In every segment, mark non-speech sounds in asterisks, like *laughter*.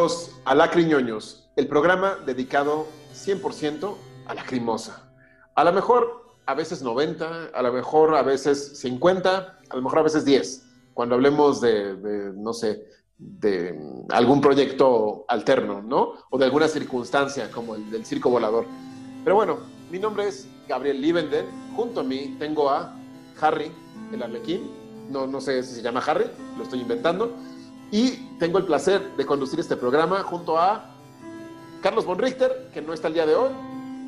Bienvenidos a Lacriñoños, el programa dedicado 100% a la crimosa. A lo mejor a veces 90, a lo mejor a veces 50, a lo mejor a veces 10, cuando hablemos de, no sé, de algún proyecto alterno, ¿no? O de alguna circunstancia como el del circo volador. Pero bueno, mi nombre es Gabriel Liebenden. Junto a mí tengo a Harry, el arlequín. No, no sé si se llama Harry, lo estoy inventando. Y tengo el placer de conducir este programa junto a Carlos von Richter, que no está el día de hoy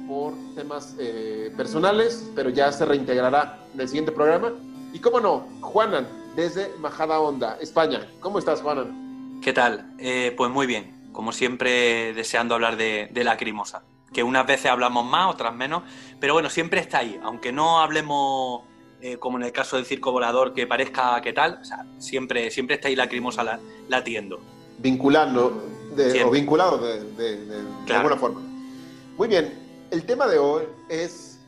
por temas eh, personales, pero ya se reintegrará en el siguiente programa. Y cómo no, Juanan, desde Majada Onda, España. ¿Cómo estás, Juanan? ¿Qué tal? Eh, pues muy bien, como siempre deseando hablar de, de la crimosa, que unas veces hablamos más, otras menos, pero bueno, siempre está ahí, aunque no hablemos eh, como en el caso del circo volador, que parezca que tal, o sea, siempre, siempre está ahí lacrimosa la, latiendo. Vinculando, de, o vinculado de, de, de Claro. alguna forma. Muy bien, el tema de hoy es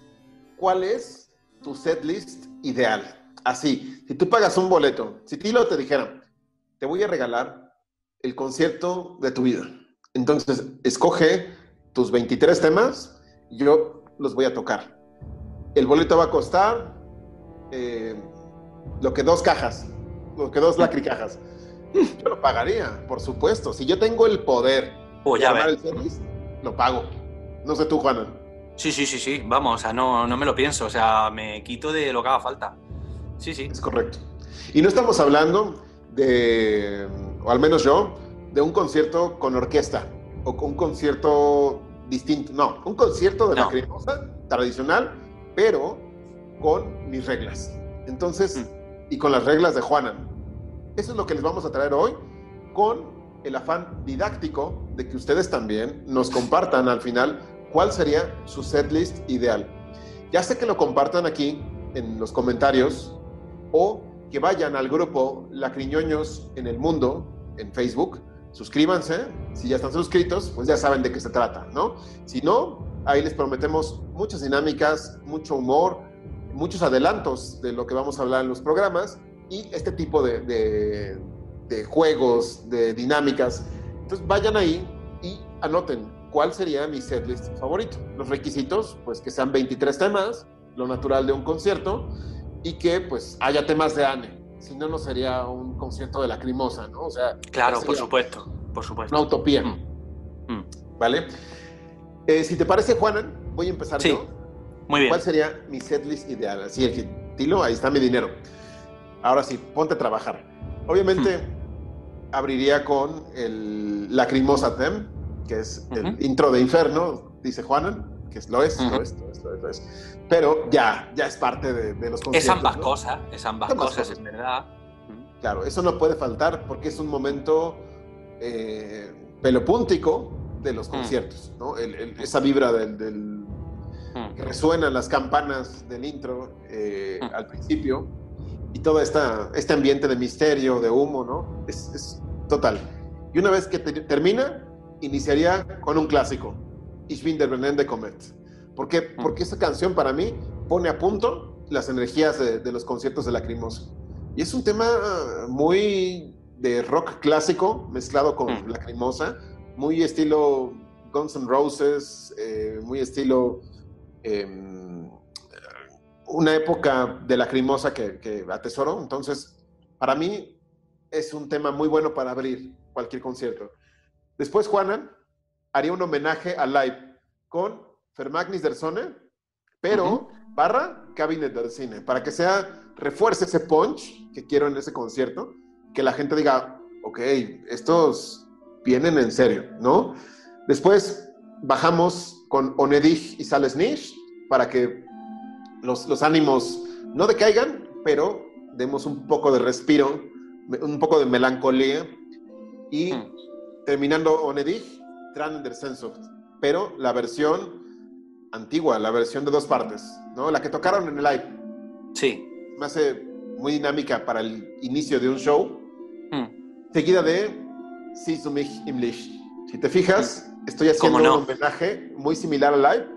cuál es tu setlist ideal. Así, si tú pagas un boleto, si Tilo te dijera, te voy a regalar el concierto de tu vida. Entonces, escoge tus 23 temas y yo los voy a tocar. El boleto va a costar eh, lo que dos cajas, lo que dos lacricajas. *laughs* Yo lo pagaría, por supuesto. Si yo tengo el poder Oh, de ya armar ves. el setlist, lo pago. No sé tú, Juana. Sí, sí, sí, sí, vamos, o sea, no, no me lo pienso, o sea, me quito de lo que haga falta. Sí, sí. Es correcto. Y no estamos hablando de, o al menos yo, de un concierto con orquesta o con un concierto distinto. No, un concierto de la No. cremosa tradicional, pero con mis reglas. Entonces, Mm. y con las reglas de Juana. Eso es lo que les vamos a traer hoy con el afán didáctico de que ustedes también nos compartan al final cuál sería su setlist ideal. Ya sé que lo compartan aquí en los comentarios o que vayan al grupo Lacriñoños en el Mundo en Facebook. Suscríbanse. Si ya están suscritos, pues ya saben de qué se trata, ¿no? Si no, ahí les prometemos muchas dinámicas, mucho humor, muchos adelantos de lo que vamos a hablar en los programas y este tipo de, de- de juegos, de dinámicas. Entonces vayan ahí y anoten cuál sería mi setlist favorito. Los requisitos, pues que sean 23 temas, lo natural de un concierto y que pues haya temas de ANE. Si no, no sería un concierto de lacrimosa, ¿no? O sea, Claro, por supuesto, por supuesto. una utopía, Mm, mm. ¿vale? Eh, si te parece, Juanan, voy a empezar Sí. yo. Muy bien. ¿Cuál sería mi setlist ideal? Así, el que, Tilo, ahí está mi dinero. Ahora sí, ponte a trabajar. Obviamente, Hmm. abriría con el Lacrimosa Them, que es el intro de Inferno, dice Juanan, que es- lo es, Ujú. lo es, lo es, lo es, lo es. Pero ya, ya es parte de, de los conciertos. Es ambas ¿no? cosas, es ambas Ambas cosas, cosas. es verdad. Claro, eso no puede faltar porque es un momento eh, pelopúntico de los Mm. conciertos, ¿no? El- el- esa vibra del, resuenan las campanas del intro eh, al principio y todo esta, este ambiente de misterio, de humo, ¿no? Es, es total. Y una vez que te- termina, iniciaría con un clásico, Ich bin der brennende Comet. ¿Por qué? Porque esa canción para mí pone a punto las energías de, de los conciertos de Lacrimosa. Y es un tema muy de rock clásico mezclado con. Lacrimosa, muy estilo Guns N' Roses, eh, muy estilo em, una época de Lacrimosa que, que atesoro. Entonces, para mí es un tema muy bueno para abrir cualquier concierto. Después, Juanan haría un homenaje a Live con Fermagnis der Sonne, pero barra Cabinet del Cine, para que sea, refuerce ese punch que quiero en ese concierto, que la gente diga, ok, estos vienen en serio, ¿no? Después bajamos con Onedig y Sales Nish para que los, los ánimos no decaigan, pero demos un poco de respiro, un poco de melancolía y Mm. terminando Onedig, Tran der Sehnsucht, pero la versión antigua, la versión de dos partes, ¿no? La que tocaron en el live. Sí. Me hace muy dinámica para el inicio de un show, Mm. seguida de zu mich im Licht. Si te fijas, estoy haciendo ¿Cómo no? un homenaje muy similar al live,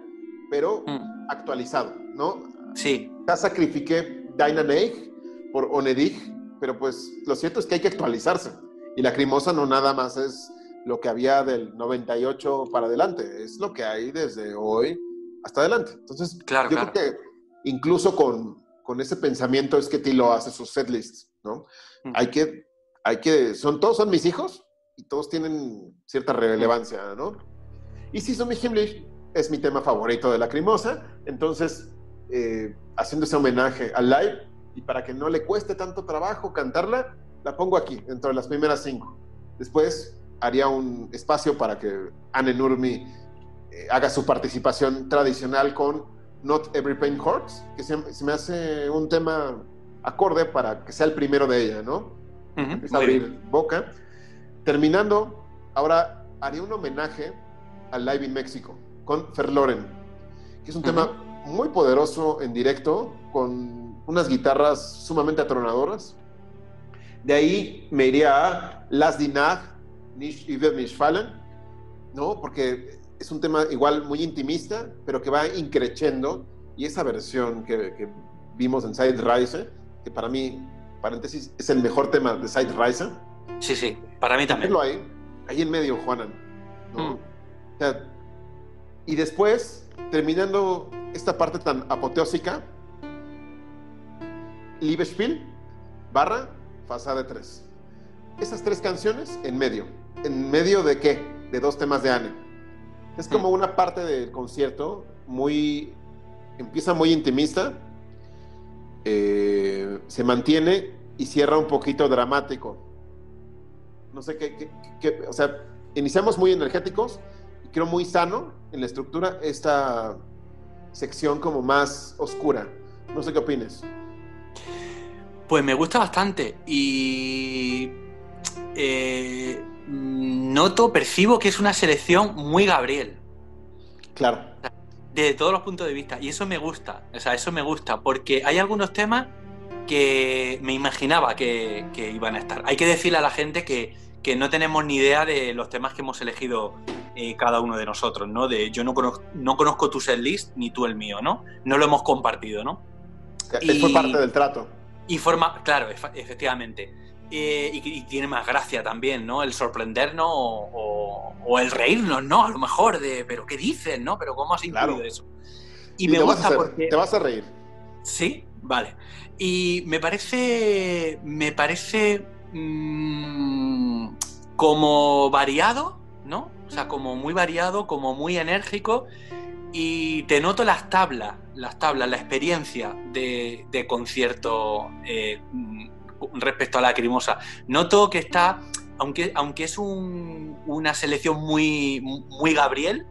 pero Mm. actualizado, ¿no? Sí. Ya sacrifiqué Neig por Onedig, pero pues lo cierto es que hay que actualizarse. Y la Crimosa no nada más es lo que había del 98 para adelante, es lo que hay desde hoy hasta adelante. Entonces, claro, yo creo que incluso con, con ese pensamiento es que Tilo hace sus setlists, ¿no? Mm. Hay que, hay que, son, todos son mis hijos y todos tienen cierta relevancia, ¿no? Y si son mi Himmlish, es mi tema favorito de la Crimosa, entonces, eh, haciendo ese homenaje al live, y para que no le cueste tanto trabajo cantarla, la pongo aquí, dentro de las primeras cinco. Después haría un espacio para que Anne Nurmi eh, haga su participación tradicional con Not Every Pain Hurts, que se, se, me hace un tema acorde para que sea el primero de ella, ¿no? Uh -huh, Empieza a abrir boca. Terminando, ahora haría un homenaje al Live in México con Fer Loren, que es un uh -huh. tema muy poderoso en directo, con unas guitarras sumamente atronadoras. De ahí me iría a Las Dinah, Nish Iver Fallen, ¿no? Porque es un tema igual muy intimista, pero que va increciendo. Y esa versión que, que vimos en Side Rise, que para mí, paréntesis, es el mejor tema de Side Rise. Sí, sí, para mí también. Ahí, ahí en medio, Juanan. ¿no? Mm. O sea, y después, terminando esta parte tan apoteósica, Liebesspiel, barra, Fasade 3. Esas tres canciones en medio. ¿En medio de qué? De dos temas de Anne. Es como una parte del concierto muy. empieza muy intimista, eh, se mantiene y cierra un poquito dramático. No sé qué, qué, qué, O sea, iniciamos muy energéticos y creo muy sano en la estructura esta sección como más oscura. No sé qué opines. Pues me gusta bastante y eh, noto, percibo que es una selección muy Gabriel. Claro. De todos los puntos de vista. Y eso me gusta. O sea, eso me gusta. Porque hay algunos temas que me imaginaba que, que iban a estar. Hay que decirle a la gente que, que, no tenemos ni idea de los temas que hemos elegido eh, cada uno de nosotros, ¿no? De yo no conozco, no conozco tu setlist ni tú el mío, ¿no? No lo hemos compartido, ¿no? Y, fue parte del trato. Y forma, claro, efectivamente. Eh, y, y, tiene más gracia también, ¿no? El sorprendernos o, o, o, el reírnos, ¿no? A lo mejor de, pero ¿qué dices, no? Pero ¿cómo has incluido claro. eso? Y, y me gusta hacer, porque... Te vas a reír. Sí, vale. Y me parece, me parece mmm, como variado, ¿no? O sea, como muy variado, como muy enérgico. Y te noto las tablas, las tablas, la experiencia de, concierto eh, respecto a la Lacrimosa. Noto que está, aunque, aunque es un, una selección muy, muy Gabriel,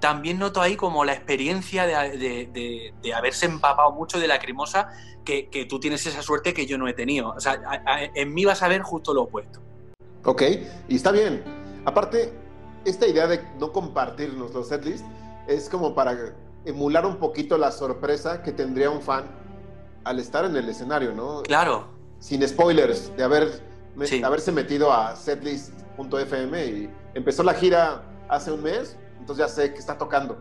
también noto ahí como la experiencia de, de, haberse empapado mucho de Lacrimosa, que, que, tú tienes esa suerte que yo no he tenido. O sea, en mí vas a ver justo lo opuesto. Ok, y está bien. Aparte, esta idea de no compartirnos los setlists es como para emular un poquito la sorpresa que tendría un fan al estar en el escenario, ¿no? Claro. Sin spoilers, de haber, sí. haberse metido a setlist.fm y empezó la gira hace un mes, entonces ya sé que está tocando.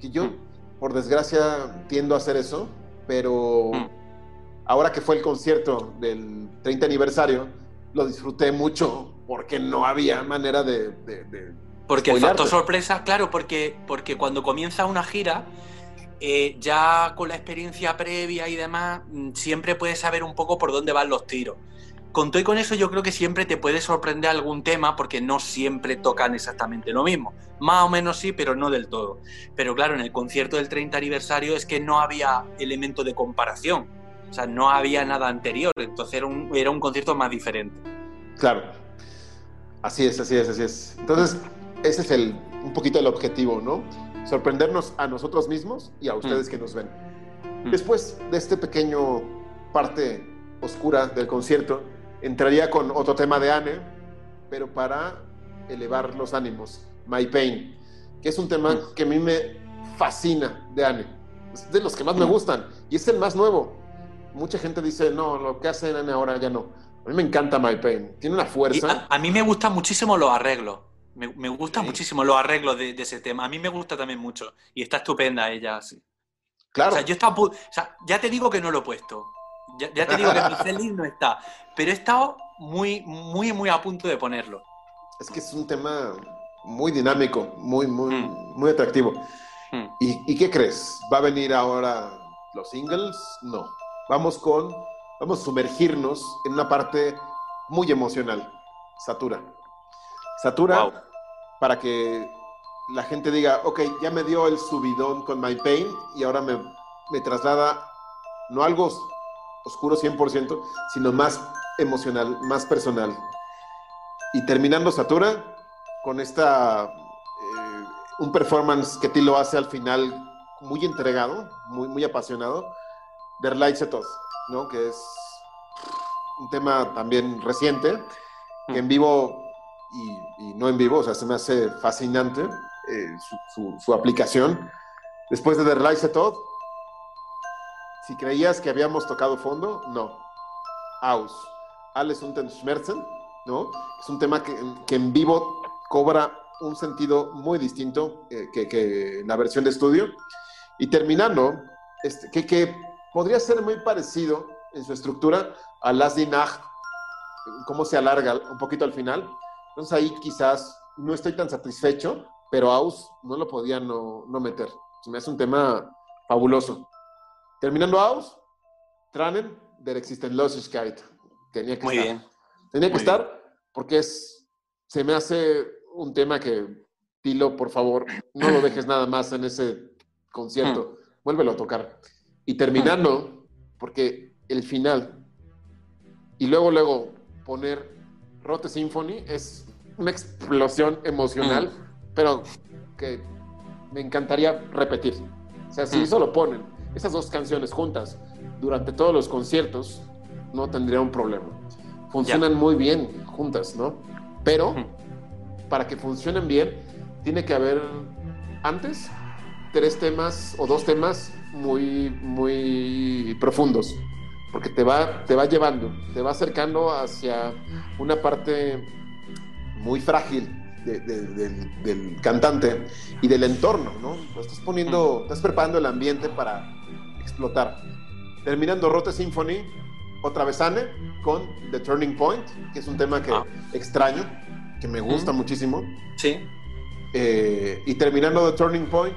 Que yo, mm. por desgracia, tiendo a hacer eso, pero mm. ahora que fue el concierto del 30 aniversario, lo disfruté mucho porque no había manera de... de, de porque el factor sorpresa, claro, porque, porque cuando comienza una gira, eh, ya con la experiencia previa y demás, mm, siempre puedes saber un poco por dónde van los tiros. Con todo y con eso, yo creo que siempre te puede sorprender algún tema porque no siempre tocan exactamente lo mismo. Más o menos sí, pero no del todo. Pero claro, en el concierto del 30 aniversario es que no había elemento de comparación. O sea, no había nada anterior. Entonces era un, era un concierto más diferente. Claro. Así es, así es, así es. Entonces, ese es el, un poquito el objetivo, ¿no? Sorprendernos a nosotros mismos y a ustedes mm. que nos ven. Mm. Después de este pequeño parte oscura del concierto, entraría con otro tema de Anne, pero para elevar los ánimos, My Pain, que es un tema mm. que a mí me fascina de Anne. Es de los que más me gustan y es el más nuevo. Mucha gente dice, no, lo que hace ahora ya no. A mí me encanta My Pain, tiene una fuerza. A, a, mí me gustan muchísimo los arreglos. Me, me gustan sí. muchísimo los arreglos de, de, ese tema. A mí me gusta también mucho. Y está estupenda ella, sí. Claro. O sea, yo estaba, o sea, ya te digo que no lo he puesto. Ya, ya te digo que mi setlist no está. Pero he estado muy, muy, muy a punto de ponerlo. es que es un tema muy dinámico, muy, muy, mm. muy atractivo. Mm. ¿Y, qué crees? ¿Va a venir ahora los singles? No. Vamos con, vamos a sumergirnos en una parte muy emocional. Satura. Satura para que la gente diga, ok, ya me dio el subidón con My Pain y ahora me, me traslada no algo oscuro 100%, sino más emocional, más personal. Y terminando Satura con esta, eh, un performance que lo hace al final muy entregado, muy, muy apasionado, Der Leitzetot, ¿no? Que es un tema también reciente, que en vivo y, no en vivo, o sea, se me hace fascinante eh, su, aplicación. Después de Der Leitzetot, si creías que habíamos tocado fondo, no. Aus. Alles unten Schmerzen, ¿no? Es un tema que, que en vivo cobra un sentido muy distinto eh, que, que, la versión de estudio. Y terminando, este, que, que, podría ser muy parecido en su estructura a Last Nacht, cómo se alarga un poquito al final. Entonces ahí quizás no estoy tan satisfecho, pero Aus no lo podía no, no meter. Se me hace un tema fabuloso. Terminando Aus, Tranen der Existenlosigkeit. Tenía que Muy estar. bien. Tenía que estar porque es, se me hace un tema que, Tilo, por favor, no lo dejes nada más en ese concierto. Hmm. Vuélvelo a tocar. Y terminando, porque el final, y luego, luego poner Rote Symphony es una explosión emocional, mm. pero que me encantaría repetir. O sea, si mm. eso lo ponen, esas dos canciones juntas, durante todos los conciertos, no tendría un problema. Funcionan muy bien juntas, ¿no? Pero mm. para que funcionen bien, tiene que haber antes tres temas o dos temas muy, muy profundos porque te va, te va llevando, te va acercando hacia una parte muy frágil del, cantante y del entorno, ¿no? estás poniendo, estás preparando el ambiente para explotar. Terminando Rote Symphony, otra vez Anne con The Turning Point, que es un tema que ah. extraño, que me gusta muchísimo. Sí. Eh, y terminando The Turning Point,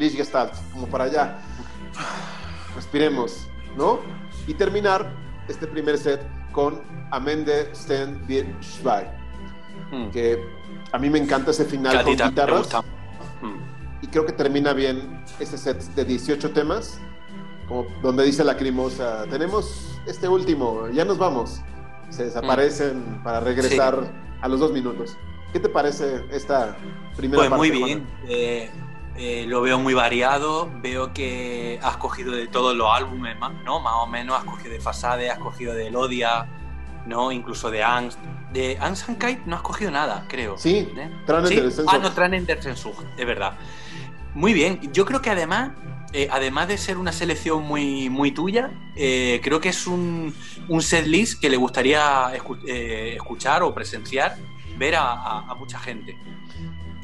Lish Gestalt, como para allá. Respiremos, ¿no? y terminar este primer set con Amende Sten Wir hmm. que a mí me encanta ese final con guitarras. Hmm. Y creo que termina bien ese set de 18 temas, como donde dice la crimosa, tenemos este último, ya nos vamos. Se desaparecen hmm. para regresar a los dos minutos. ¿Qué te parece esta primera pues muy bien. Eh, eh, lo veo muy variado, veo que has cogido de todos los álbumes, ¿no? Más o menos, has cogido de Fasade, has cogido de Elodia, ¿no? Incluso de Angst. De Angst and Kite no has cogido nada, creo. Sí, ¿Eh? Ah, no, der es verdad. Muy bien, yo creo que además, eh, además de ser una selección muy, muy tuya, creo que es un, un setlist que le gustaría escuchar o presenciar, ver a mucha gente.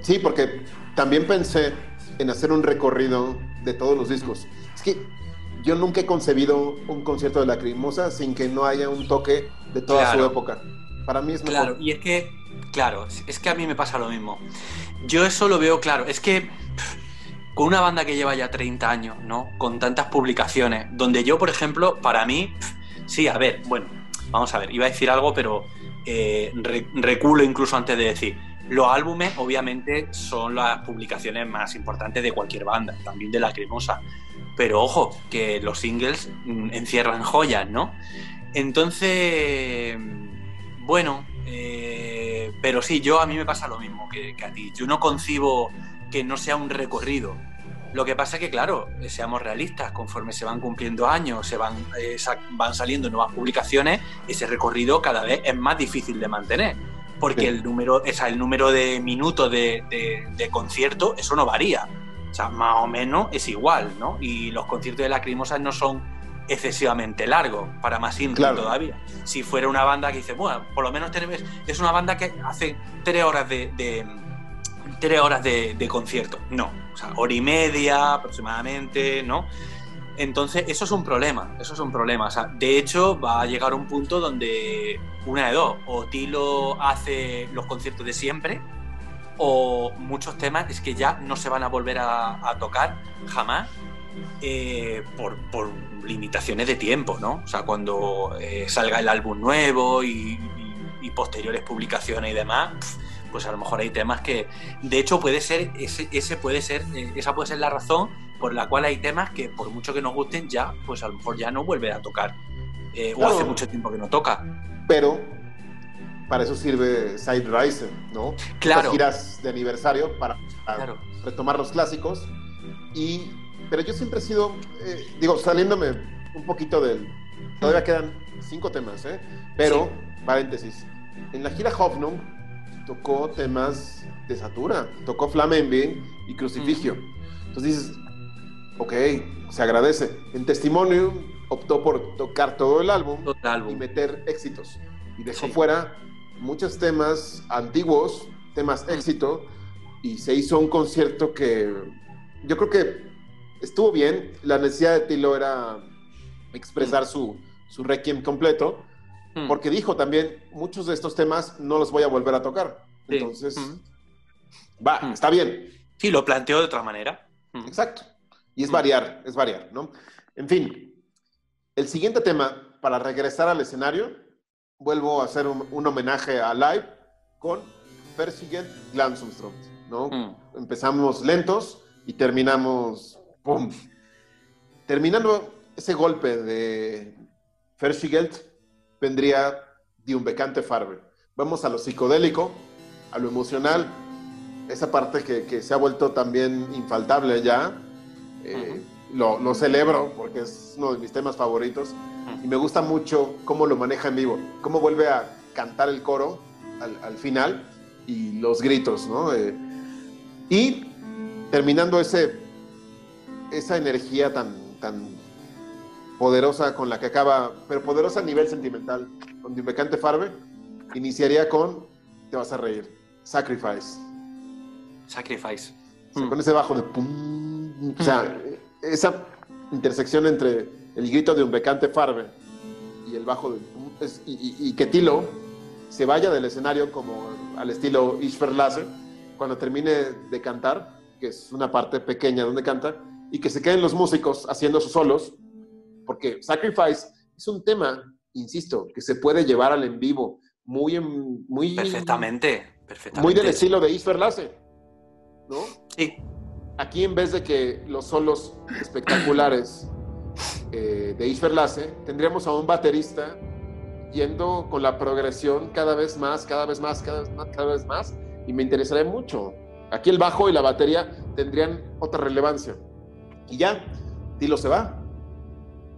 Sí, porque también pensé en hacer un recorrido de todos los discos. Es que yo nunca he concebido un concierto de Lacrimosa sin que no haya un toque de toda su época. Para mí es mejor. Claro, y es que, claro, es que a mí me pasa lo mismo. Yo eso lo veo claro. Es que con una banda que lleva ya 30 años, ¿no? Con tantas publicaciones, donde yo, por ejemplo, para mí, sí, a ver, bueno, vamos a ver, iba a decir algo, pero eh, reculo incluso antes de decir, los álbumes, obviamente, son las publicaciones más importantes de cualquier banda, también de la cremosa. Pero ojo, que los singles mm, encierran joyas, ¿no? Entonces, bueno, eh, pero sí, yo a mí me pasa lo mismo que, a ti. Yo no concibo que no sea un recorrido. Lo que pasa es que, claro, seamos realistas, conforme se van cumpliendo años, se van, eh, van saliendo nuevas publicaciones, ese recorrido cada vez es más difícil de mantener porque el número, o sea, el número de minutos de, de, concierto, eso no varía. O sea, más o menos es igual, ¿no? Y los conciertos de Lacrimosa no son excesivamente largos, para más simple todavía. Si fuera una banda que dice, bueno, por lo menos tenemos, es una banda que hace tres horas de, tres horas de, concierto. No, o sea, hora y media aproximadamente, ¿no? Entonces, eso es un problema, eso es un problema. O sea, de hecho, va a llegar un punto donde una de dos, o Tilo hace los conciertos de siempre, o muchos temas es que ya no se van a volver a, tocar jamás eh, por, limitaciones de tiempo, ¿no? O sea, cuando eh, salga el álbum nuevo y, posteriores publicaciones y demás, pues a lo mejor hay temas que, de hecho, puede ser ese, ese puede ser eh, esa puede ser la razón por la cual hay temas que por mucho que nos gusten ya, pues a lo mejor ya no vuelve a tocar o hace mucho tiempo que no toca. Pero para eso sirve Side Rising, ¿no? Claro. giras de aniversario para, retomar los clásicos. Y, pero yo siempre he sido, eh, digo, saliéndome un poquito del. Todavía quedan cinco temas, ¿eh? Pero, paréntesis, en la gira Hoffnung tocó temas de Satura, tocó Flamenbe y Crucifigio. Entonces dices, ok, se agradece. En testimonio optó por tocar todo el álbum, todo el álbum. y meter éxitos. Y dejó fuera muchos temas antiguos, temas éxito, y se hizo un concierto que yo creo que estuvo bien. La necesidad de Tilo era expresar mm. su, su requiem completo, mm. porque dijo también, muchos de estos temas no los voy a volver a tocar. Entonces, mm. va, está bien. Sí, lo planteó de otra manera. Exacto. Y es variar, es variar, ¿no? En fin, el siguiente tema, para regresar al escenario, vuelvo a hacer un, homenaje a Live con Persiget Glanzumström, ¿no? Mm. Empezamos lentos y terminamos ¡pum! Terminando ese golpe de Persiget vendría de un becante Farbe. Vamos a lo psicodélico, a lo emocional, esa parte que, se ha vuelto también infaltable ya. Eh, lo, lo celebro porque es uno de mis temas favoritos y me gusta mucho cómo lo maneja en vivo, cómo vuelve a cantar el coro al, final y los gritos, ¿no? Eh, y terminando ese, esa energía tan, tan poderosa con la que acaba, pero poderosa a nivel sentimental, con Dimecante Farbe, iniciaría con, te vas a reír, Sacrifice. Sacrifice. Con ese bajo de pum, o sea, esa intersección entre el grito de un becante Farbe y el bajo de, y, que Tilo se vaya del escenario como al estilo Ishver cuando termine de cantar, que es una parte pequeña donde canta, y que se queden los músicos haciendo sus solos, porque Sacrifice es un tema, insisto, que se puede llevar al en vivo, muy, muy perfectamente, perfectamente. Muy del estilo de Ishver ¿no? Sí. Aquí en vez de que los solos espectaculares eh, de Isferlase, tendríamos a un baterista yendo con la progresión cada vez más, cada vez más, cada vez más, cada vez más, y me interesaría mucho. Aquí el bajo y la batería tendrían otra relevancia. Y ya, Tilo se va,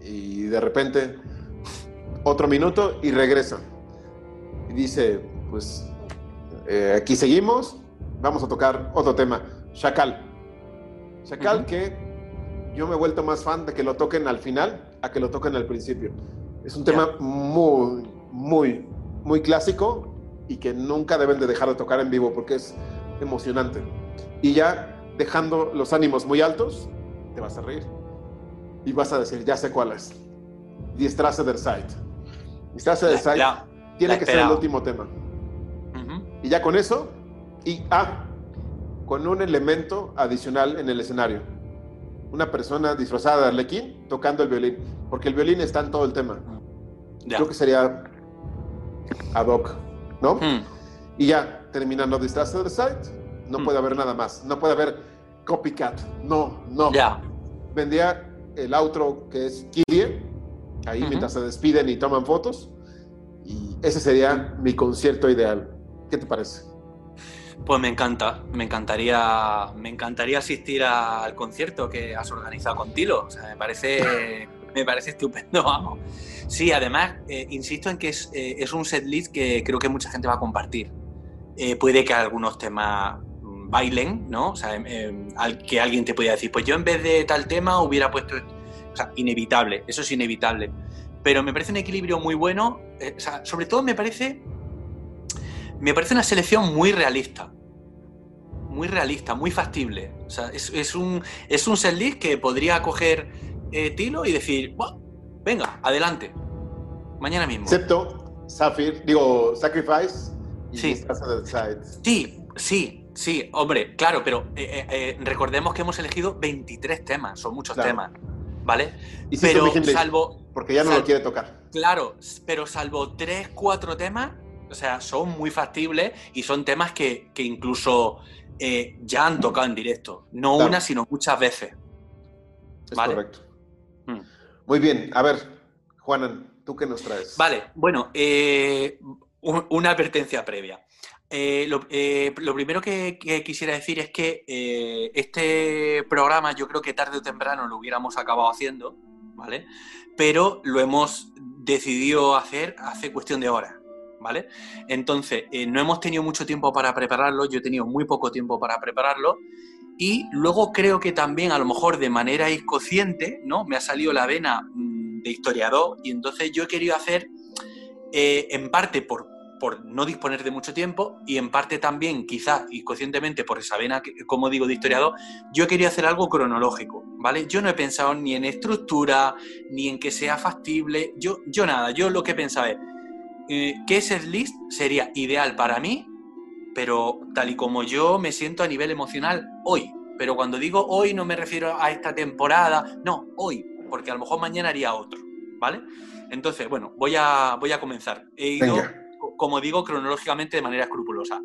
y de repente otro minuto y regresa. Y dice, pues eh, aquí seguimos, vamos a tocar otro tema, Chacal. Chacal que yo me he vuelto más fan de que lo toquen al final a que lo toquen al principio. Es un tema muy, muy, muy clásico y que nunca deben de dejar de tocar en vivo porque es emocionante. Y ya dejando los ánimos muy altos, te vas a reír y vas a decir, ya sé cuál es. Die Strasse der Zeit. Die Strasse der Zeit tiene que ser el último tema. Y ya con eso, y ah, con un elemento adicional en el escenario una persona disfrazada de Arlequín tocando el violín, porque el violín está en todo el tema. Creo que sería ad hoc, ¿no? Hmm. Y ya, terminando Disaster the Site, no hmm. puede haber nada más, no puede haber copycat, no, no. Ya. Vendría el outro que es Kidie, ahí mientras se despiden y toman fotos, y ese sería mi concierto ideal. ¿Qué te parece? Pues me encanta, me encantaría, me encantaría asistir al concierto que has organizado con Tilo. O sea, me parece, *laughs* me parece estupendo, vamos. Sí, además, eh, insisto en que es, eh, es, un setlist que creo que mucha gente va a compartir. Eh, puede que algunos temas bailen, ¿no? O sea, em, em, al que alguien te pueda decir, pues yo en vez de tal tema hubiera puesto. O sea, inevitable, eso es inevitable. Pero me parece un equilibrio muy bueno. o sea, sobre todo me parece me parece una selección muy realista. Muy realista, muy factible. O sea, es, un, es un setlist que podría coger eh, Tilo y decir, venga, adelante, mañana mismo. Excepto Sapphire, digo, Sacrifice y sí. Sí, sí, sí, hombre, claro, pero eh, eh, recordemos que hemos elegido 23 temas, son muchos temas, ¿vale? Y pero salvo... Porque ya no lo quiere tocar. Claro, pero salvo 3, 4 temas, o sea, son muy factibles y son temas que, que incluso eh, ya han tocado en directo. No una, sino muchas veces. Es correcto. Mm. Muy bien. A ver, Juanan, ¿tú qué nos traes? Vale, bueno, eh, una advertencia previa. Eh, lo, primero que, quisiera decir es que este programa yo creo que tarde o temprano lo hubiéramos acabado haciendo, ¿vale? Pero lo hemos decidido hacer hace cuestión de horas. ¿Vale? Entonces, eh, no hemos tenido mucho tiempo para prepararlo, yo he tenido muy poco tiempo para prepararlo, y luego creo que también, a lo mejor de manera inconsciente, ¿no? Me ha salido la vena mm, de historiador, y entonces yo he querido hacer, eh, en parte por, por no disponer de mucho tiempo, y en parte también, quizás inconscientemente, por esa vena, como digo, de historiador, yo he querido hacer algo cronológico, ¿vale? Yo no he pensado ni en estructura, ni en que sea factible, yo, yo nada, yo lo que he pensado es eh, ¿qué setlist sería ideal para mí, pero tal y como yo me siento a nivel emocional hoy? Pero cuando digo hoy no me refiero a esta temporada, no, hoy, porque a lo mejor mañana haría otro, ¿vale? Entonces, bueno, voy a, voy a comenzar. He ido, como digo, cronológicamente de manera escrupulosa.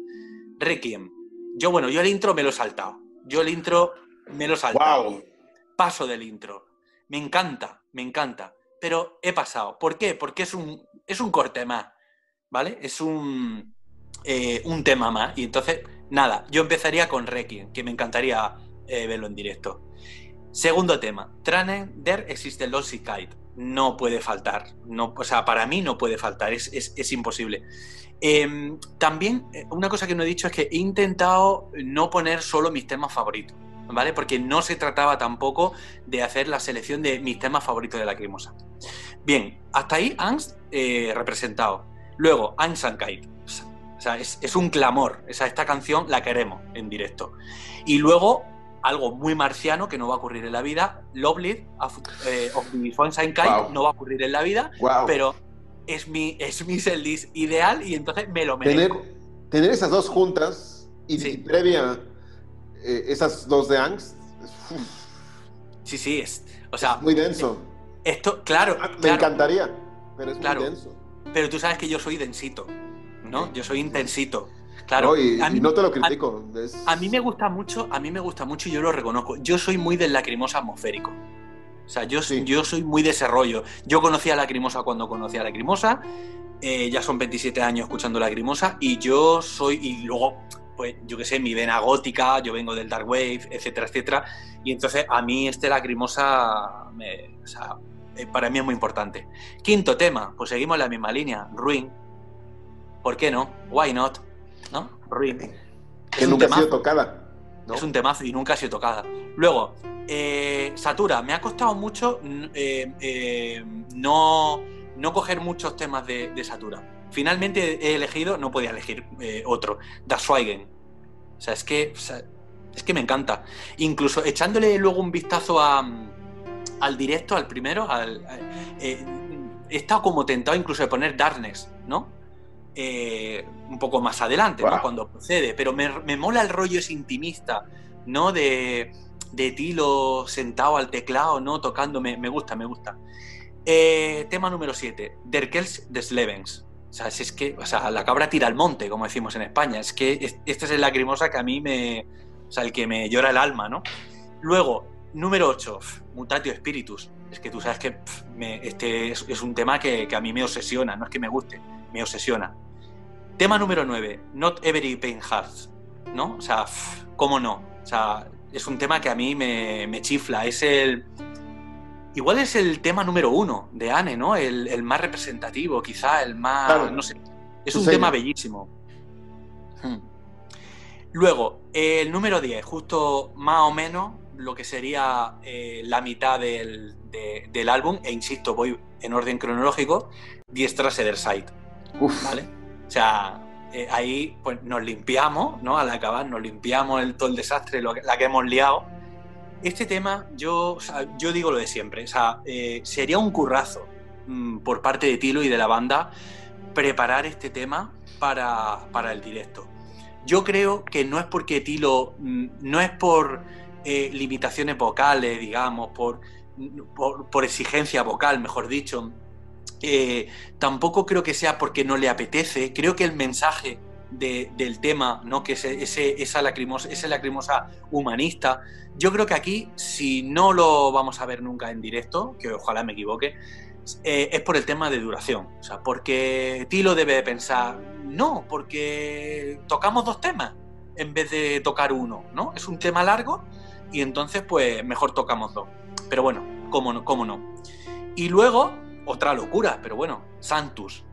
Requiem. Yo, bueno, yo el intro me lo he saltado. Yo el intro me lo he saltado. Paso del intro. Me encanta, me encanta. Pero he pasado. ¿Por qué? Porque es un, es un corte más. ¿Vale? Es un, eh, un tema más. Y entonces, nada, yo empezaría con Requiem, que me encantaría eh, verlo en directo. Segundo tema, Tranen der existe Lossy Kite. No puede faltar. No, o sea, para mí no puede faltar, es, imposible. Em, también, eh, una cosa que no he dicho es que he intentado no poner solo mis temas favoritos. ¿Vale? Porque no se trataba tampoco de hacer la selección de mis temas favoritos de la cremosa. Bien, hasta ahí Angst representado. Luego, Einsankite. O sea, es, un clamor. Esa, esta canción la queremos en directo. Y luego, algo muy marciano que no va a ocurrir en la vida, Lovely of, eh, of the no va a ocurrir en la vida, pero es mi, es mi ideal y entonces me lo merezco. Tener, tener esas dos juntas y, previa eh, esas dos de Angst. Sí, sí, es. O sea, muy denso. Esto, claro. Me encantaría, pero es muy denso pero tú sabes que yo soy densito, ¿no? Yo soy intensito. Claro, y, a mí, no te lo critico. A, mí me gusta mucho, a mí me gusta mucho y yo lo reconozco. Yo soy muy del lacrimosa atmosférico. O sea, yo, yo soy muy de ese rollo. Yo conocí a Lacrimosa cuando conocí a Lacrimosa. Eh, ya son 27 años escuchando Lacrimosa. Y yo soy. Y luego, pues, yo qué sé, mi vena gótica, yo vengo del Dark Wave, etcétera, etcétera. Y entonces a mí este Lacrimosa. Me, o sea, eh, para mí es muy importante. Quinto tema, pues seguimos la misma línea, Ruin. ¿Por qué no? Why not? ¿No? Ruin. Que nunca ha sido tocada. Es un temazo y nunca ha sido tocada. Luego, eh, Satura, me ha costado mucho eh, no, no coger muchos temas de, Satura. Finalmente he elegido, no podía elegir otro, Das Schweigen. O sea, es que, es que me encanta. Incluso echándole luego un vistazo a, al directo, al primero, al, eh, he estado como tentado incluso de poner Darkness, ¿no? Eh, un poco más adelante, ¿no? Cuando procede, pero me, mola el rollo ese intimista, ¿no? De, de Tilo sentado al teclado, ¿no? Tocando, me, gusta, me gusta. Eh, tema número 7, Der Kels des Lebens. O sea, es que, o sea, la cabra tira al monte, como decimos en España. Es que este es el lacrimosa que a mí me. O sea, el que me llora el alma, ¿no? Luego, Número 8, Mutatio Spiritus. Es que tú sabes que este es, un tema que, a mí me obsesiona, no es que me guste, me obsesiona. Tema número 9, Not Every Pain Hearts. ¿No? O sea, ¿cómo no? O sea, es un tema que a mí me, chifla. Es el. Igual es el tema número uno de Anne, ¿no? El, más representativo, quizá, el más. No sé. Es un tema bellísimo. Hmm. Luego, el número 10, justo más o menos lo que sería eh, la mitad del, álbum, e insisto, voy en orden cronológico, Diestra der Side. ¿Vale? O sea, eh, ahí pues nos limpiamos, ¿no? Al acabar nos limpiamos el, todo el desastre, lo la que hemos liado. este tema, yo, yo digo lo de siempre. O sea, eh, sería un currazo mm, por parte de Tilo y de la banda preparar este tema para, el directo. Yo creo que no es porque Tilo, mm, no es por eh, limitaciones vocales, digamos, por, por, exigencia vocal, mejor dicho. Eh, tampoco creo que sea porque no le apetece. Creo que el mensaje del tema, ¿no? que es ese, esa, lacrimosa, esa lacrimosa humanista, yo creo que aquí, si no lo vamos a ver nunca en directo, que ojalá me equivoque, eh, es por el tema de duración. O sea, porque Tilo debe pensar, no, porque tocamos dos temas en vez de tocar uno, ¿no? Es un tema largo y entonces, pues, mejor tocamos dos. Pero bueno, cómo no. Cómo no. Y luego, otra locura, pero bueno, Santus.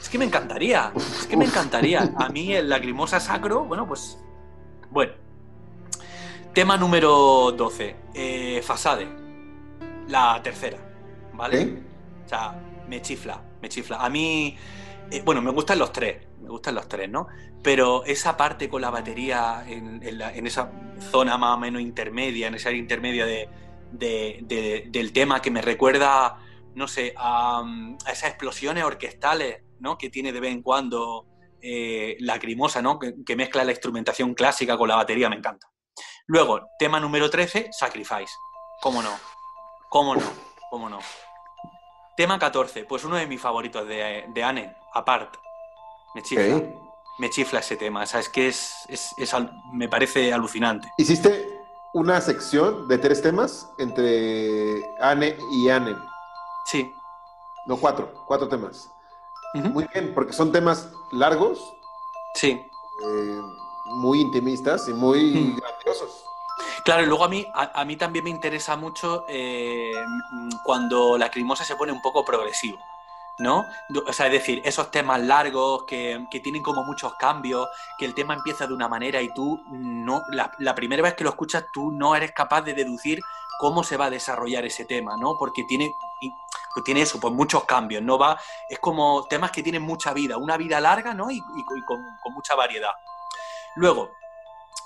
Es que me encantaría, es que me encantaría. A mí el lacrimosa sacro, bueno, pues. Bueno. Tema número 12. Eh, Fasade. La tercera. ¿Vale? O sea, me chifla, me chifla. A mí. Eh, bueno, me gustan los tres, me gustan los tres, ¿no? Pero esa parte con la batería en, esa zona más o menos intermedia, en esa área intermedia de, del tema que me recuerda, no sé, a, esas explosiones orquestales ¿no? que tiene de vez en cuando eh, Lacrimosa, ¿no? Que, mezcla la instrumentación clásica con la batería, me encanta. Luego, tema número 13, Sacrifice. ¿Cómo no? ¿Cómo no? ¿Cómo no? Tema 14, pues uno de mis favoritos de, de Anne, Apart. Me chifla. Me chifla ese tema. O es que es, es, me parece alucinante. ¿Hiciste una sección de tres temas entre Anne y Anne? Sí. No, cuatro. Cuatro temas. Muy bien, porque son temas largos. Sí. Eh, muy intimistas y muy grandiosos. Claro, y luego a mí, a, mí también me interesa mucho eh, cuando la crimosa se pone un poco progresivo. ¿No? O sea, es decir, esos temas largos que, tienen como muchos cambios, que el tema empieza de una manera y tú no, la, primera vez que lo escuchas tú no eres capaz de deducir cómo se va a desarrollar ese tema, ¿no? Porque tiene, pues tiene eso, pues muchos cambios, ¿no? Va, es como temas que tienen mucha vida, una vida larga, ¿no? Y, con, mucha variedad. Luego,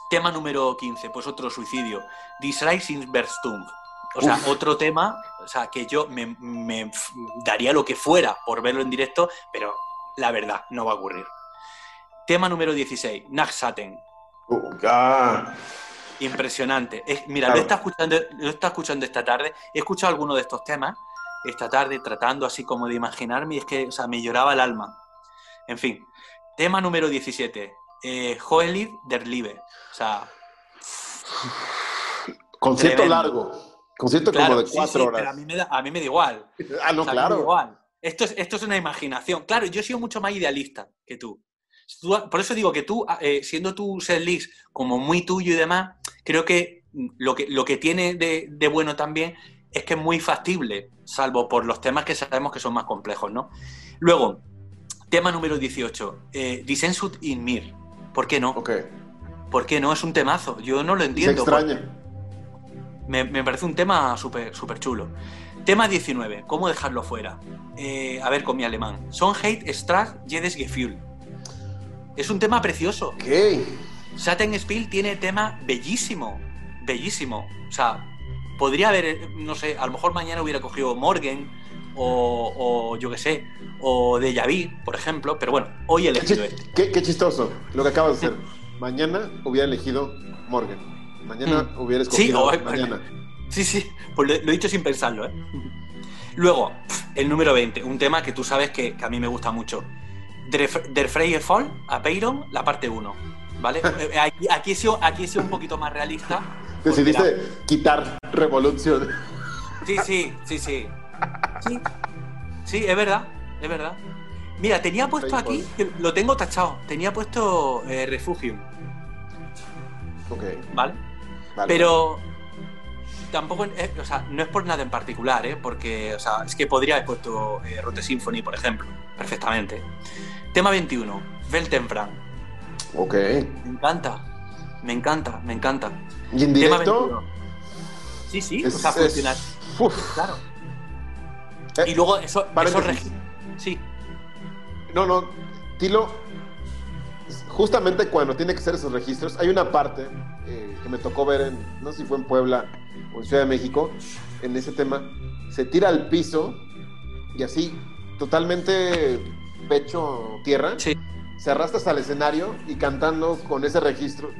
tema número 15, pues otro suicidio. Disrising Verstump. O sea, otro tema, o sea, que yo me, daría lo que fuera por verlo en directo, pero la verdad, no va a ocurrir. Tema número 16, Naxaten. Uh, ah. Impresionante. mira, lo, está escuchando, lo está escuchando esta tarde. He escuchado algunos de estos temas esta tarde tratando así como de imaginarme y es que, o sea, me lloraba el alma. En fin, tema número 17, eh, Joelid der Liebe. O sea... Concierto largo. Concierto como de cuatro horas. a, mí me da, a mí me da igual. *laughs* ah, no, claro. igual. Esto es, esto es una imaginación. Claro, yo he sido mucho más idealista que tú. por eso digo que tú, ah, eh, siendo tu setlist como muy tuyo y demás, creo que lo que, lo que tiene de, de bueno también es que es muy factible, salvo por los temas que sabemos que son más complejos, ¿no? Luego, tema número 18, eh, in Mir. ¿Por qué no? ¿Por qué no? Es un temazo. Yo no lo entiendo. Se extraña. Me, parece un tema súper super chulo. Tema 19, ¿cómo dejarlo fuera? Eh, a ver, con mi alemán. Sonheit Straß jedes Gefühl. Es un tema precioso. Ok. Satin Spiel tiene tema bellísimo. Bellísimo. O sea, podría haber, no sé, a lo mejor mañana hubiera cogido Morgan o, yo qué sé, o de Yaví, por ejemplo, pero bueno, hoy he elegido este. Qué, chistoso lo que acabas de hacer. mañana hubiera elegido Morgan. Mañana mm. hubiera escogido sí, mañana. Sí, sí, pues lo, he dicho sin pensarlo, ¿eh? Luego, el número 20, un tema que tú sabes que, a mí me gusta mucho. Der Freie Fall, a Peyron, la parte 1. ¿Vale? *laughs* Eh, aquí, aquí, he sido, aquí he sido un poquito más realista Decidiste quitar Revolución. Sí, sí, sí, sí. Sí, sí, es verdad, es verdad. Mira, tenía puesto aquí, lo tengo tachado, tenía puesto eh, Refugium. Ok. ¿Vale? Pero tampoco, eh, o sea, no es por nada en particular, ¿eh? Porque, o sea, es que podría haber puesto eh, Rote Symphony, por ejemplo, perfectamente. Tema 21, Weltenfrank. Ok. Me encanta, me encanta, me encanta. ¿Y en directo? Sí, sí, o sea, funcionar. Claro. Eh, y luego eso, eso Sí. No, no. Tilo, justamente cuando tiene que hacer esos registros, hay una parte eh, que me tocó ver en, no sé si fue en Puebla o en Ciudad de México, en ese tema, se tira al piso y así, totalmente pecho tierra, Sí. se arrastra hasta el escenario y cantando con ese registro,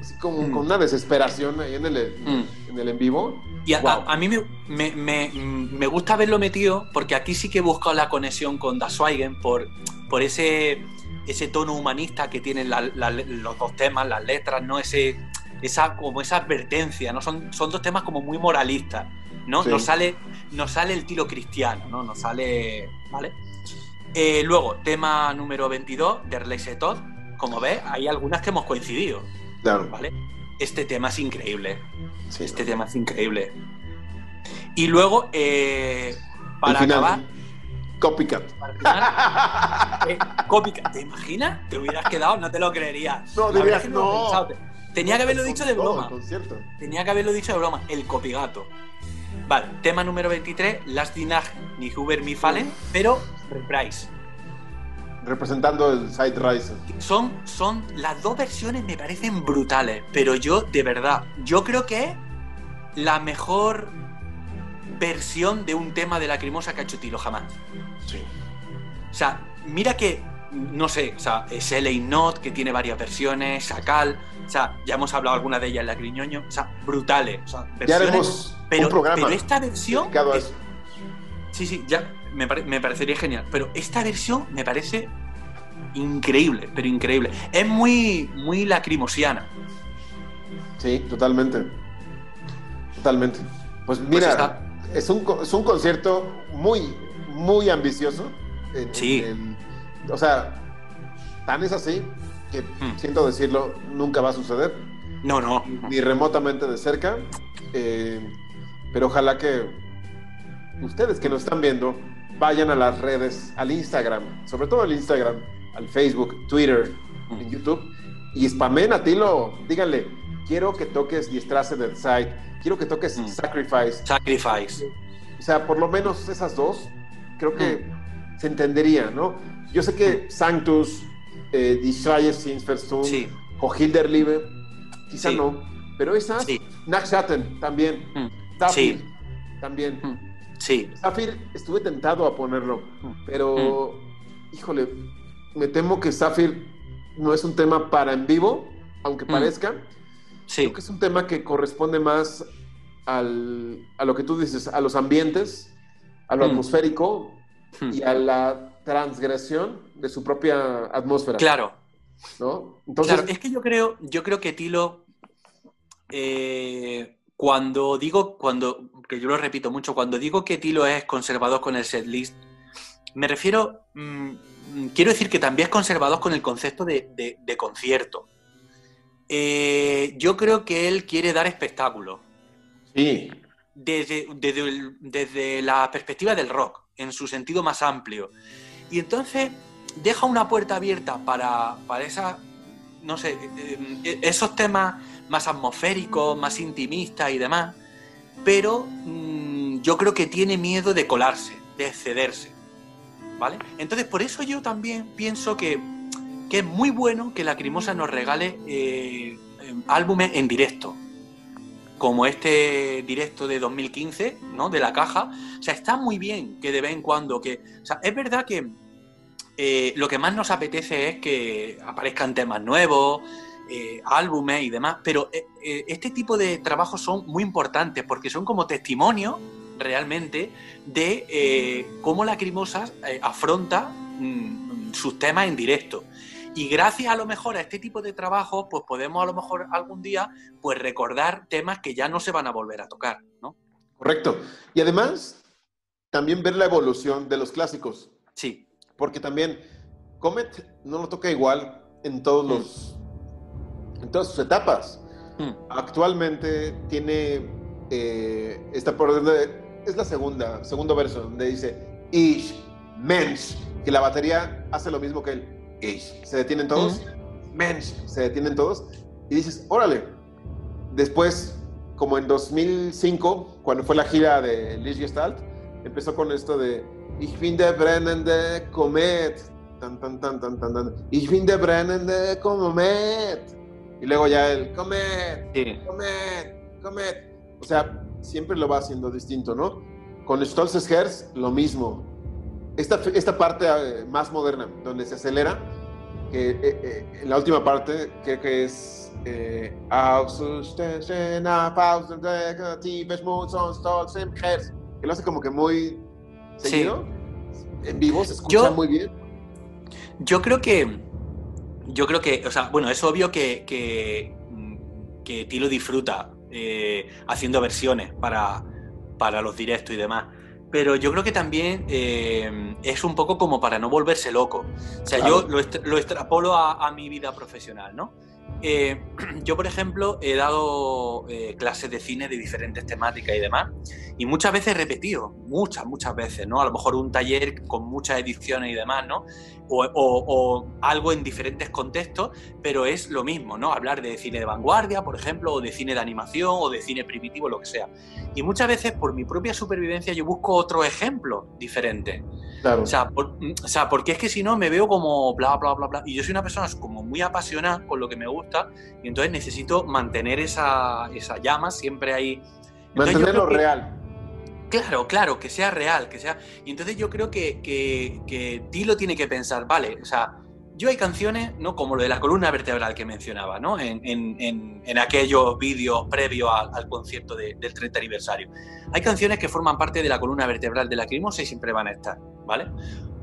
así como Mm. con una desesperación ahí en el, Mm. en el en vivo. Y a, Wow. a- a mí me, me- me- me gusta haberlo metido porque aquí sí que he buscado la conexión con Das Schweigen por, por ese, ese tono humanista que tienen la- la- los dos temas, las letras, ¿no? Ese, esa, como esa advertencia, ¿no? Son, son dos temas como muy moralistas, ¿no? Sí. Nos, sale, nos sale el tiro cristiano, ¿no? Nos sale... ¿Vale? Eh, luego, tema número 22, de Relaxe Todd. Como ves, hay algunas que hemos coincidido, Claro, ¿vale? Este tema es increíble. sí. Este tema es increíble. Y luego, eh, para acabar, Copycat. eh, copycat. ¿Te imaginas? Te hubieras quedado, no te lo creerías. No, La dirías, no. Tenía que haberlo dicho de broma. Tenía que haberlo dicho de broma. El copigato. Vale, tema número 23, Last Dinag ni Huber mi Fallen, pero reprise. Representando el Side Rise. Son, son, las dos versiones me parecen brutales, pero yo, de verdad, yo creo que es la mejor versión de un tema de Lacrimosa que ha hecho Tilo jamás. Sí. O sea, mira que, no sé, o sea, es LA Not, que tiene varias versiones, Sacal, o sea, ya hemos hablado alguna de ellas en Lacriñoño, o sea, brutales. O sea, Ya versiones, haremos pero, un programa pero esta versión. a eso. Sí, sí, ya me, pare- me parecería genial. Pero esta versión me parece increíble, pero increíble. Es muy, muy lacrimosiana. Sí, totalmente. Totalmente. Pues mira, está. es, un, es un concierto muy, muy ambicioso. En- en Sí. el- o sea, tan es así que, Hmm. siento decirlo, nunca va a suceder, No, no. ni remotamente de cerca. eh, pero ojalá que ustedes que nos están viendo vayan a las redes, al Instagram, sobre todo al Instagram, al Facebook, Twitter, en YouTube y spamen a Tilo. Díganle, quiero que toques Diestrace del Side, quiero que toques Mm. Sacrifice. Sacrifice. O sea, por lo menos esas dos, creo que Mm. se entendería, ¿no? Yo sé que Sanctus, eh, Die Schreier Sinferstum Sí, o Hilderliebe, quizá Sí. no, pero esas, sí, Nackshatten también, Mm. Zafir también. Mm. sí. Zafir estuve tentado a ponerlo, Mm. pero híjole, me temo que Zafir no es un tema para en vivo, aunque Mm. parezca. Sí. Creo que es un tema que corresponde más al, a lo que tú dices, a los ambientes, a lo Mm. atmosférico Mm. y a la transgresión de su propia atmósfera. Claro. ¿no? Entonces, Claro, es que yo creo, yo creo que Tilo, eh, cuando digo, cuando, que yo lo repito mucho, cuando digo que Tilo es conservador con el setlist, me refiero, mm, quiero decir que también es conservador con el concepto de, de- de concierto. Eh, yo creo que él quiere dar espectáculo sí, desde, desde, desde la perspectiva del rock, en su sentido más amplio. Y entonces deja una puerta abierta para, para esa, no sé, eh, eh, esos temas más atmosféricos, más intimistas y demás, pero mm, yo creo que tiene miedo de colarse, de excederse. ¿Vale? Entonces, por eso yo también pienso que, que es muy bueno que Lacrimosa nos regale eh, álbumes en directo como este directo de 2015, ¿no? De la caja. O sea, está muy bien que de vez en cuando que. O sea, es verdad que eh, lo que más nos apetece es que aparezcan temas nuevos, eh, álbumes y demás, pero eh, este tipo de trabajos son muy importantes porque son como testimonios realmente de cómo Lacrimosas afronta mm, sus temas en directo. Y gracias a lo mejor a este tipo de trabajos, pues podemos a lo mejor algún día pues recordar temas que ya no se van a volver a tocar, ¿no? correcto. Y además, también ver la evolución de los clásicos, Sí, porque también Comet no lo toca igual en todos los, en todas sus etapas. Mm. Actualmente tiene eh, esta por donde es la segunda, segundo verso donde dice Ish, Mensch, que la batería hace lo mismo que el Se detienen todos, Mensch, se detienen todos y dices, órale. Después, como en 2005, cuando fue la gira de Lichgestalt, empezó con esto de Ich bin der brennende Komet. tan, tan, tan, tan, tan, tan. Ich bin der brennende Comet. Y luego ya el Comet, Sí. Comet, Comet. O sea, siempre lo va haciendo distinto, ¿no? Con Stolzes Herz, lo mismo. Esta, esta parte eh, más moderna, donde se acelera, que eh, eh, en la última parte, que, que es eh, que lo hace como que muy seguido. En vivo se escucha Yo- muy bien. Yo creo que. Yo creo que. O sea, bueno, es obvio que, que, que Tilo disfruta haciendo versiones para, para los directos y demás. Pero yo creo que también eh, es un poco como para no volverse loco. O sea, Claro. yo lo, lo extrapolo a, a mi vida profesional, ¿no? Eh, *clears throat* yo, por ejemplo, he dado eh, clases de cine de diferentes temáticas y demás, y muchas veces he repetido, muchas, muchas veces, ¿no? A lo mejor un taller con muchas ediciones y demás, ¿no? O, o- o algo en diferentes contextos, pero es lo mismo, ¿no? Hablar de cine de vanguardia, por ejemplo, o de cine de animación, o de cine primitivo, lo que sea. Y muchas veces, por mi propia supervivencia, yo busco otro ejemplo diferente. Claro. O sea, por- o sea, porque es que si no me veo como bla, bla, bla, bla. Y yo soy una persona como muy apasionada con lo que me gusta y entonces necesito mantener esa, esa llama siempre ahí. Entonces, Mantenerlo real. Claro, claro, que sea real, que sea... Y entonces yo creo que, que, que Tilo tiene que pensar, vale, o sea, yo hay canciones, ¿no? Como lo de la columna vertebral que mencionaba, ¿no? En, en- en- en aquellos vídeos previos al, al concierto de- del 30 aniversario. Hay canciones que forman parte de la columna vertebral de la Lacrimosa y siempre van a estar, ¿vale?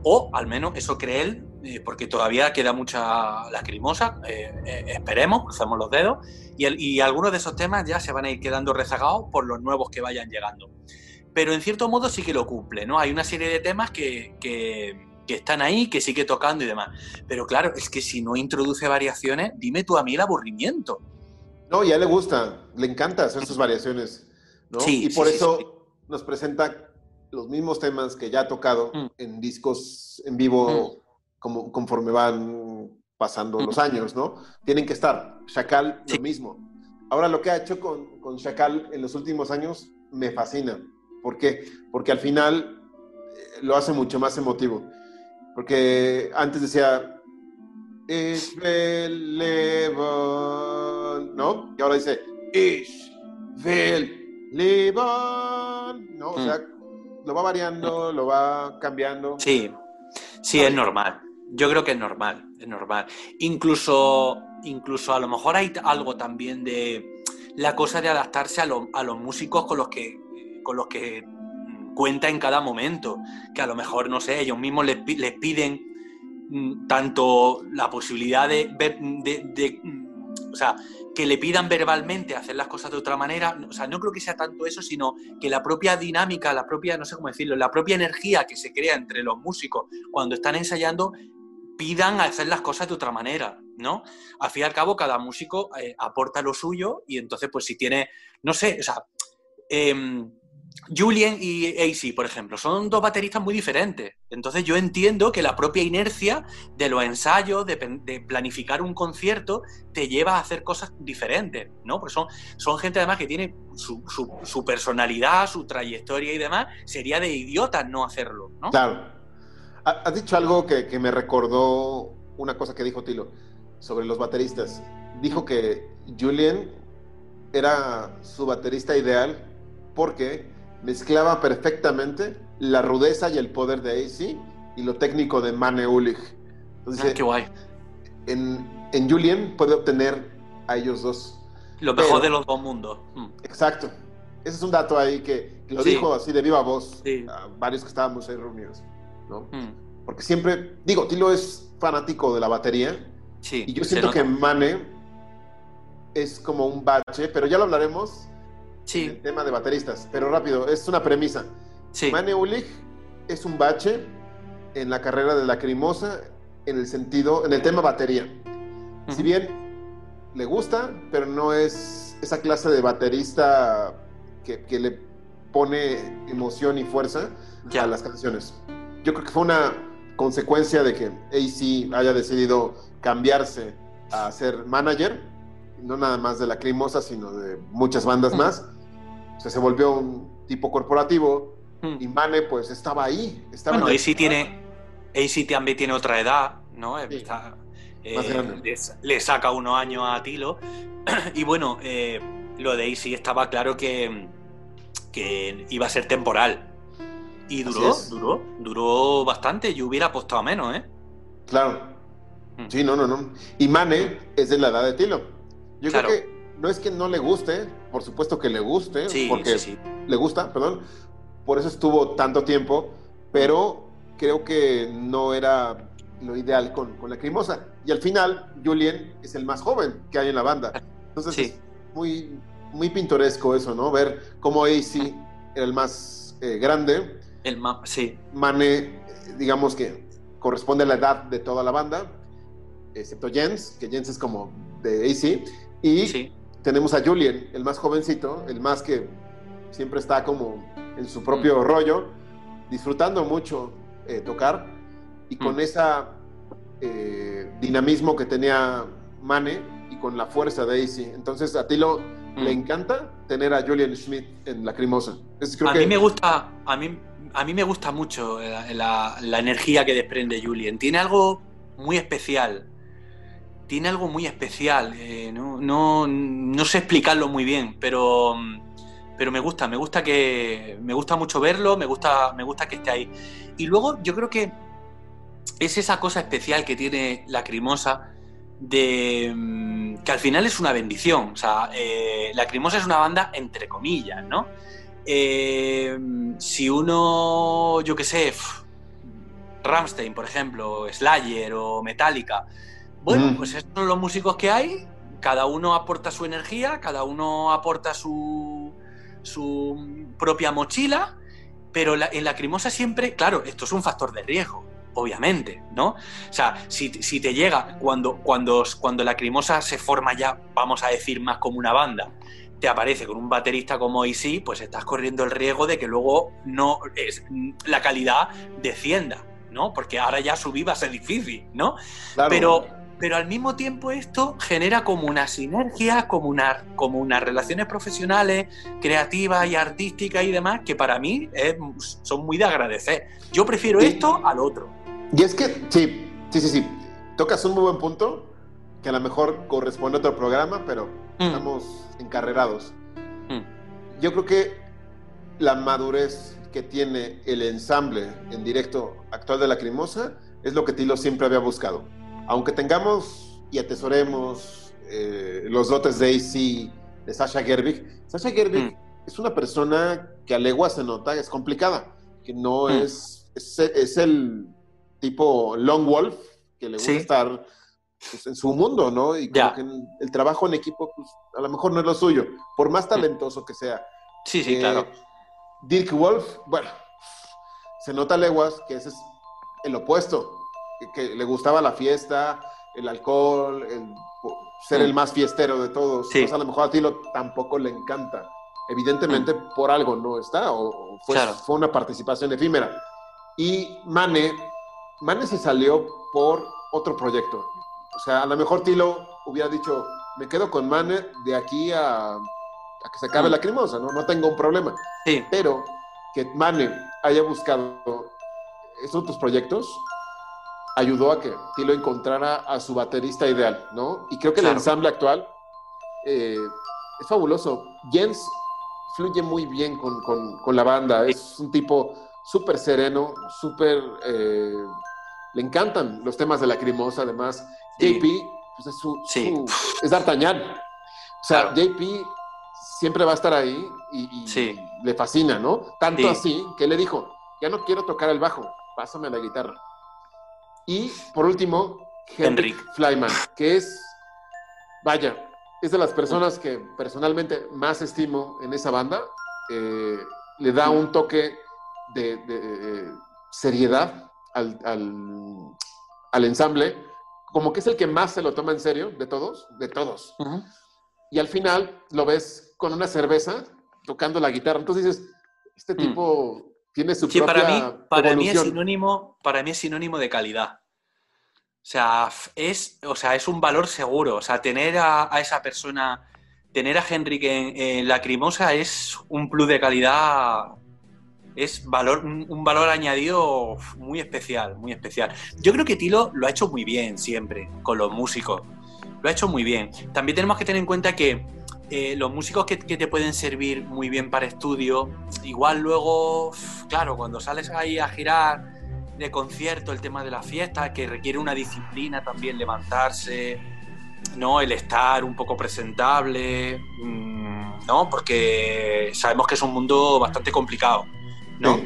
O al menos eso cree él, eh, porque todavía queda mucha lacrimosa, eh, eh, esperemos, crucemos los dedos, y, el- y algunos de esos temas ya se van a ir quedando rezagados por los nuevos que vayan llegando pero en cierto modo sí que lo cumple, ¿no? Hay una serie de temas que, que- que están ahí, que sigue tocando y demás. Pero claro, es que si no introduce variaciones, dime tú a mí el aburrimiento. No, y a él le gusta, le encanta hacer sus variaciones, ¿no? Sí, y por sí, eso sí. nos presenta los mismos temas que ya ha tocado Mm. en discos en vivo como, conforme van pasando Mm. los años, ¿no? Tienen que estar. Chacal, lo mismo. Ahora, lo que ha hecho con, con Chacal en los últimos años me fascina. ¿Por qué? Porque al final eh, lo hace mucho más emotivo. Porque antes decía, Ich will leben, ¿no? Y ahora dice, Ich will leben, ¿no? O Mm. sea, lo va variando, lo va cambiando. Sí, sí, es normal. Yo creo que es normal, es normal. Incluso, incluso a lo mejor hay algo también de la cosa de adaptarse a, lo- a los músicos con los que con los que mm, cuenta en cada momento. Que a lo mejor, no sé, ellos mismos les, les piden mm, tanto la posibilidad de ver, mm, o sea, que le pidan verbalmente hacer las cosas de otra manera. O sea, no creo que sea tanto eso, sino que la propia dinámica, la propia, no sé cómo decirlo, la propia energía que se crea entre los músicos cuando están ensayando pidan hacer las cosas de otra manera, ¿no? Al fin y al cabo, cada músico eh, aporta lo suyo y entonces, pues si tiene, no sé, o sea, em, Julien y AC, por ejemplo, son dos bateristas muy diferentes. Entonces yo entiendo que la propia inercia de los ensayos, de, planificar un concierto, te lleva a hacer cosas diferentes, ¿no? Porque son, son gente además que tiene su, su- personalidad, su trayectoria y demás. Sería de idiotas no hacerlo, ¿no? Claro. Ha- Has dicho algo que, que me recordó una cosa que dijo Tilo sobre los bateristas. Dijo que Julien era su baterista ideal porque mezclaba perfectamente la rudeza y el poder de AC y lo técnico de Mane Ulich. Entonces, Ah, qué guay. en, en Julien puede obtener a ellos dos. Lo mejor Pero- de los dos mundos. Mm. Exacto. Ese es un dato ahí que, que lo Sí. dijo así de viva voz Sí. a varios que estábamos ahí reunidos. ¿no? Mm. Porque siempre, digo, Tilo es fanático de la batería Sí, y yo siento que Mane es como un bache, pero ya lo hablaremos en Sí, el tema de bateristas. Pero rápido, es una premisa. sí. Mane Ulich es un bache en la carrera de Lacrimosa en el sentido, en el tema batería. Si Ujú. bien le gusta, pero no es esa clase de baterista que, que le pone emoción y fuerza Ya. a las canciones. Yo creo que fue una consecuencia de que AC haya decidido cambiarse a ser manager, no nada más de la Crimosa, sino de muchas bandas más. O sea, se volvió un tipo corporativo Mm. y Mane pues estaba ahí. Estaba Bueno, sí tiene, AC también tiene otra edad, ¿no? le, saca unos años a Tilo. *clears throat* y bueno, lo de AC estaba claro que, que iba a ser temporal. Y duró, duró, duró bastante. Yo hubiera apostado menos, ¿eh? Claro. Mm. Sí, no, no, no. Y Mane es de la edad de Tilo. Yo creo que no es que no le guste, por supuesto que le guste, porque le gusta, perdón. Por eso estuvo tanto tiempo, pero creo que no era lo ideal con, con la crimosa. Y al final, Julien es el más joven que hay en la banda. Entonces, es muy, muy pintoresco eso, ¿no? Ver cómo AC era el más eh, grande. El más, sí. Mane, digamos que corresponde a la edad de toda la banda, excepto Jens, que Jens es como de AC. Y tenemos a Julien, el más jovencito, el más que siempre está como en su propio mm. rollo, disfrutando mucho eh, tocar y con mm. esa eh, dinamismo que tenía Mane y con la fuerza de AC. Entonces a Tilo le mm. encanta tener a Julian Schmidt en la crimosa. a mí me gusta, a mí, a mí me gusta mucho la, energía que desprende Julian. Tiene algo muy especial. Tiene algo muy especial. Eh, no, no, sé explicarlo muy bien, pero, pero me gusta, me gusta que. Me gusta mucho verlo, me gusta, me gusta que esté ahí. Y luego yo creo que es esa cosa especial que tiene la crimosa de mm, que al final es una bendición. O sea, eh, la Crimosa es una banda entre comillas, ¿no? Eh, si uno, yo qué sé, Ramstein, por ejemplo, Slayer o Metallica, bueno, mm. pues estos son los músicos que hay, cada uno aporta su energía, cada uno aporta su, su propia mochila, pero en la Crimosa siempre, claro, esto es un factor de riesgo obviamente, ¿no? O sea, si, te llega, cuando, cuando, cuando la crimosa se forma ya, vamos a decir, más como una banda, te aparece con un baterista como Easy, pues estás corriendo el riesgo de que luego no es, la calidad descienda, ¿no? Porque ahora ya subir va a ser difícil, ¿no? Pero, pero al mismo tiempo esto genera como una sinergia, como, una, como unas relaciones profesionales, creativas y artísticas y demás, que para mí son muy de agradecer. Yo prefiero esto al otro. Y es que, sí, sí, sí, sí. Tocas un muy buen punto, que a lo mejor corresponde a otro programa, pero mm. estamos encarrerados. Mm. Yo creo que la madurez que tiene el ensamble en directo actual de la Crimosa es lo que Tilo siempre había buscado. Aunque tengamos y atesoremos eh, los dotes de AC de Sasha Gerbig, Sasha Gerbig mm. es una persona que a legua se nota, es complicada, que no es, es el tipo Long Wolf, que le gusta estar pues, en su mundo, ¿no? Y que el trabajo en equipo, pues, a lo mejor no es lo suyo, por más mm. talentoso que sea. Sí, sí, claro. Dirk Wolf, bueno, se nota leguas que ese es el opuesto, que, le gustaba la fiesta, el alcohol, el, ser el mm. más fiestero de todos. Pues, a lo mejor a Tilo tampoco le encanta. Evidentemente mm. por algo no está, o, fue, fue una participación efímera. Y Mane Mane se salió por otro proyecto. O sea, a lo mejor Tilo hubiera dicho, me quedo con Mane de aquí a, que se acabe la crimosa, ¿no? No tengo un problema. Sí. Pero que Mane haya buscado estos otros proyectos ayudó a que Tilo encontrara a su baterista ideal, ¿no? Y creo que el ensamble actual eh, es fabuloso. Jens fluye muy bien con, la banda, es un tipo súper sereno, súper eh, le encantan los temas de la crimosa, además. JP, pues es su, es D'Artagnan. O sea, JP siempre va a estar ahí y, le fascina, ¿no? Tanto así que le dijo, ya no quiero tocar el bajo, pásame la guitarra. Y por último, Henrik Flyman, que es, vaya, es de las personas que personalmente más estimo en esa banda. Eh, le da un toque de seriedad al, al, ensamble, como que es el que más se lo toma en serio de todos, de todos. Y al final lo ves con una cerveza tocando la guitarra. Entonces dices, este mm. tipo tiene su propia para mí, para mí es sinónimo, para mí es sinónimo de calidad. O sea, es, o sea, es un valor seguro. O sea, tener a, esa persona, tener a Henrik en, en, Lacrimosa es un plus de calidad es valor, un, valor añadido muy especial, muy especial. Yo creo que Tilo lo ha hecho muy bien siempre con los músicos. Lo ha hecho muy bien. También tenemos que tener en cuenta que eh, los músicos que, te pueden servir muy bien para estudio, igual luego, claro, cuando sales ahí a girar de concierto, el tema de la fiesta, que requiere una disciplina también levantarse, ¿no? El estar un poco presentable, mm, ¿no? Porque sabemos que es un mundo bastante complicado, ¿no?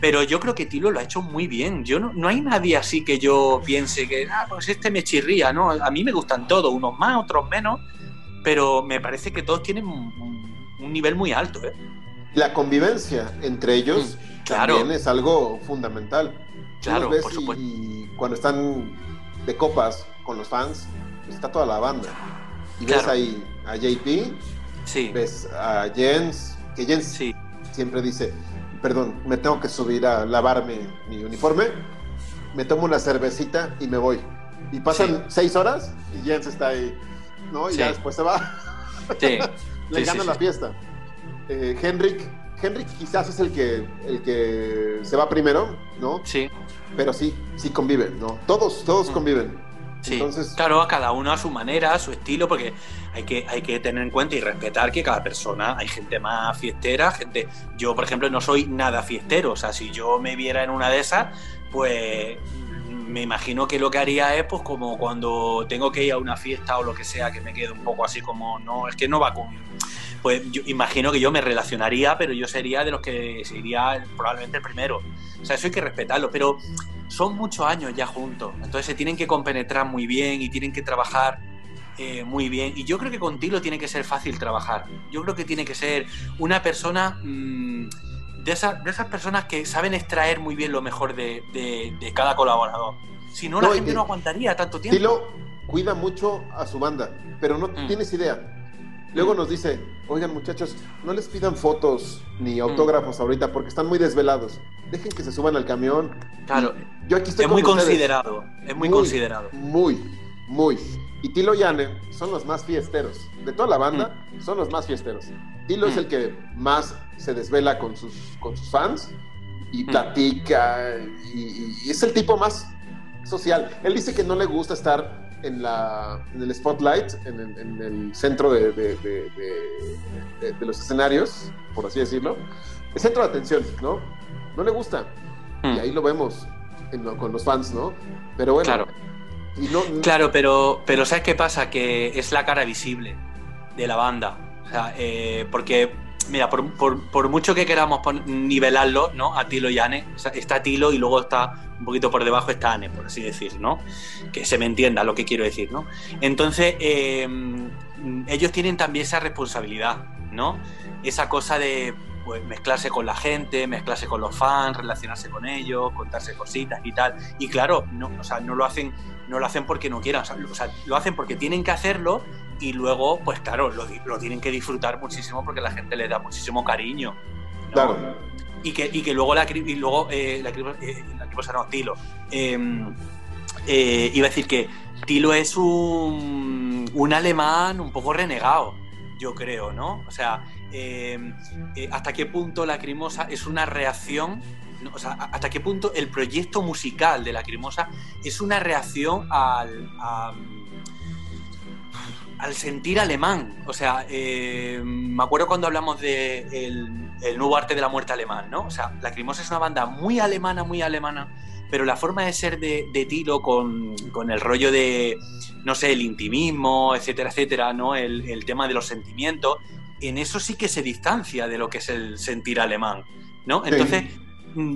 Pero yo creo que Tilo lo ha hecho muy bien. Yo no, no, hay nadie así que yo piense que, ah, pues este me chirría, ¿no? A mí me gustan todos, unos más, otros menos, pero me parece que todos tienen un, nivel muy alto, ¿eh? La convivencia entre ellos mm, también es algo fundamental. Claro, por supuesto. Y cuando están de copas con los fans, está toda la banda. Y ves ahí a JP, sí. ves a Jens, que Jens sí. siempre dice, perdón, me tengo que subir a lavarme mi uniforme, me tomo una cervecita y me voy. Y pasan seis horas y Jens está ahí, ¿no? Y ya después se va. Sí. *laughs* Le gana la fiesta. Eh, Henrik, Henrik quizás es el que, el que se va primero, ¿no? Sí. Pero sí, sí conviven, ¿no? Todos, todos mm. conviven. Sí, claro, a cada uno a su manera, a su estilo, porque hay que, hay que tener en cuenta y respetar que cada persona, hay gente más fiestera, gente... Yo, por ejemplo, no soy nada fiestero, o sea, si yo me viera en una de esas, pues me imagino que lo que haría es pues como cuando tengo que ir a una fiesta o lo que sea, que me quedo un poco así como, no, es que no va con... Pues yo imagino que yo me relacionaría, pero yo sería de los que sería probablemente el primero. O sea, eso hay que respetarlo, pero son muchos años ya juntos, entonces se tienen que compenetrar muy bien y tienen que trabajar eh, muy bien. Y yo creo que contigo tiene que ser fácil trabajar. Yo creo que tiene que ser una persona mm, de, esas, de esas personas que saben extraer muy bien lo mejor de, cada colaborador. Si no, la gente no aguantaría tanto tiempo. Tilo cuida mucho a su banda, pero no mm. tienes idea. Luego nos dice, oigan muchachos, no les pidan fotos ni mm. autógrafos ahorita porque están muy desvelados. Dejen que se suban al camión. Claro. Yo aquí estoy es muy considerado, es muy, considerado. Muy, muy. Y Tilo y Anne son los más fiesteros. De toda la banda, mm. son los más fiesteros. Tilo es mm. el que más se desvela con sus, con sus fans y platica. y es el tipo más social. Él dice que no le gusta estar en, la, en el spotlight, en el, en el centro de, de, de, los escenarios, por así decirlo, el centro de atención, ¿no? No le gusta. Y hmm. ahí lo vemos con los fans, ¿no? Pero bueno. Claro. claro, pero, pero ¿sabes qué pasa? Que es la cara visible de la banda. O sea, eh, porque mira, por, mucho que queramos nivelarlo, ¿no? A Tilo y Ane, está Tilo y luego está un poquito por debajo está Ane, por así decir, ¿no? Que se me entienda lo que quiero decir, ¿no? Entonces, em, ellos tienen también esa responsabilidad, ¿no? Esa cosa de pues, mezclarse con la gente, mezclarse con los fans, relacionarse con ellos, contarse cositas y tal. Y claro, no, o sea, no lo hacen, no lo hacen porque no quieran, o sea, lo hacen porque tienen que hacerlo y luego, pues claro, lo, tienen que disfrutar muchísimo porque la gente le da muchísimo cariño. Claro. Y que, y que luego la y luego eh, la, eh, no, Tilo. Em, eh, iba a decir que Tilo es un, un alemán un poco renegado, yo creo, ¿no? O sea, em, hasta qué punto la Lacrimosa es una reacción o sea, hasta qué punto el proyecto musical de Lacrimosa es una reacción al, al sentir alemán. O sea, eh, me acuerdo cuando hablamos de el, nuevo arte de la muerte alemán, ¿no? O sea, Lacrimosa es una banda muy alemana, muy alemana, pero la forma de ser de, Tilo con, el rollo de, no sé, el intimismo, etcétera, etcétera, ¿no? El, tema de los sentimientos, en eso sí que se distancia de lo que es el sentir alemán, ¿no? Entonces,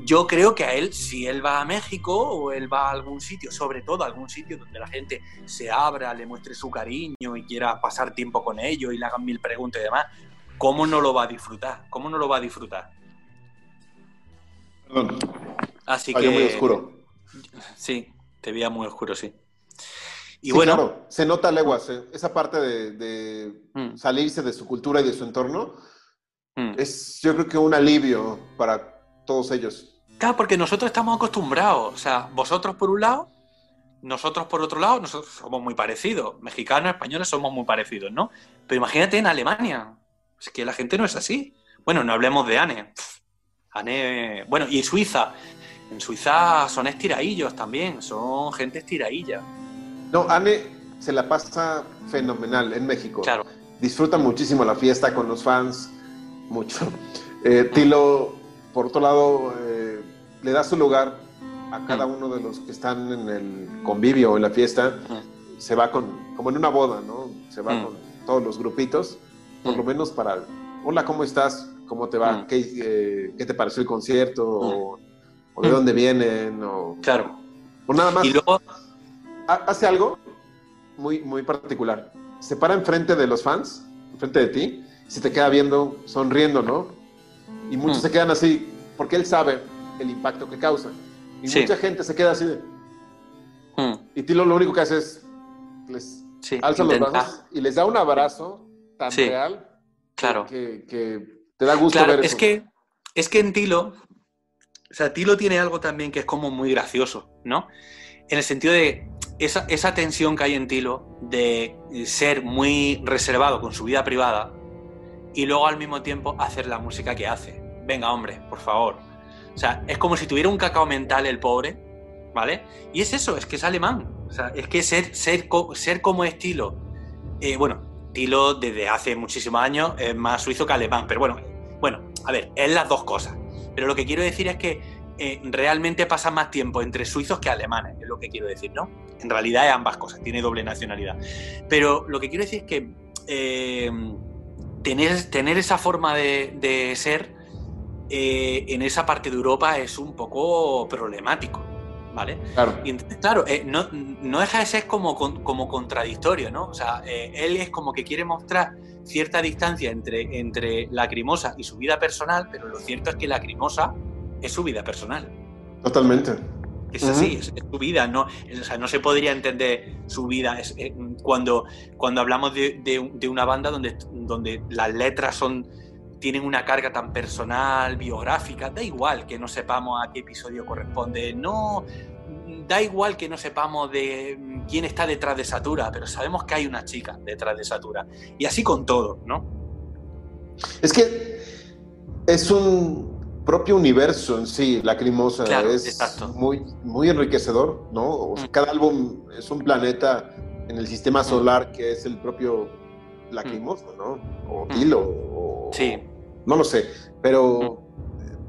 yo creo que a él, si él va a México o él va a algún sitio, sobre todo a algún sitio donde la gente se abra, le muestre su cariño y quiera pasar tiempo con ellos y le hagan mil preguntas y demás, ¿cómo no lo va a disfrutar? ¿Cómo no lo va a disfrutar? Perdón. Así que. muy oscuro. Sí, te veía muy oscuro, sí. Y bueno. se nota leguas, ¿eh? esa parte de, mm. salirse de su cultura y de su entorno. Mm. Es, yo creo que un alivio para todos ellos. Claro, porque nosotros estamos acostumbrados. O sea, vosotros por un lado, nosotros por otro lado, nosotros somos muy parecidos. Mexicanos, españoles somos muy parecidos, ¿no? Pero imagínate en Alemania. Es que la gente no es así. Bueno, no hablemos de Anne. Ane, bueno, y Suiza. En Suiza son estiraillos también, son gente estirailla. No, Ane se la pasa fenomenal en México. Claro. Disfruta muchísimo la fiesta con los fans, mucho. Eh, Tilo, por otro lado, eh, le da su lugar a cada uno de los que están en el convivio o en la fiesta. Se va con, como en una boda, ¿no? Se va con todos los grupitos, por lo menos para, hola, ¿cómo estás? ¿Cómo te va? ¿Qué, eh, ¿Qué, te pareció el concierto? O, de dónde vienen? O, claro. O nada más. Y luego... Hace algo muy, muy particular. Se para enfrente de los fans, enfrente de ti, y se te queda viendo, sonriendo, ¿no? Y muchos se quedan así, porque él sabe el impacto que causa. Y mucha gente se queda así de... Y Tilo lo único que hace es les alza los brazos y les da un abrazo tan real claro. que, te da gusto ver es Que, es que en Tilo, o sea, Tilo tiene algo también que es como muy gracioso, ¿no? En el sentido de esa, esa tensión que hay en Tilo de ser muy reservado con su vida privada y luego al mismo tiempo hacer la música que hace. Venga, hombre, por favor. O sea, es como si tuviera un cacao mental el pobre, ¿vale? Y es eso, es que es alemán. O sea, es que ser, ser, ser como estilo, eh, bueno, Tilo desde hace muchísimos años es más suizo que alemán, pero bueno, bueno, a ver, es las dos cosas. Pero lo que quiero decir es que eh, realmente pasa más tiempo entre suizos que alemanes, es lo que quiero decir, ¿no? En realidad es ambas cosas, tiene doble nacionalidad. Pero lo que quiero decir es que eh, tener, tener esa forma de, ser en esa parte de Europa es un poco problemático. ¿vale? Claro. Y entonces, claro, eh, no, no, deja de ser como, como contradictorio, ¿no? O sea, eh, él es como que quiere mostrar cierta distancia entre, entre Lacrimosa y su vida personal, pero lo cierto es que Lacrimosa es su vida personal. Totalmente. Es así, es, su vida, no, o sea, no se podría entender su vida es, eh, cuando, cuando hablamos de, de, una banda donde, donde las letras son tienen una carga tan personal, biográfica, da igual que no sepamos a qué episodio corresponde, no da igual que no sepamos de quién está detrás de Satura, pero sabemos que hay una chica detrás de Satura. Y así con todo, ¿no? Es que es un propio universo en sí, Lacrimosa. es muy, muy enriquecedor, ¿no? Mm. Cada álbum es un planeta en el sistema mm. solar que es el propio Lacrimosa, ¿no? O Tilo, o... Sí. No lo sé, pero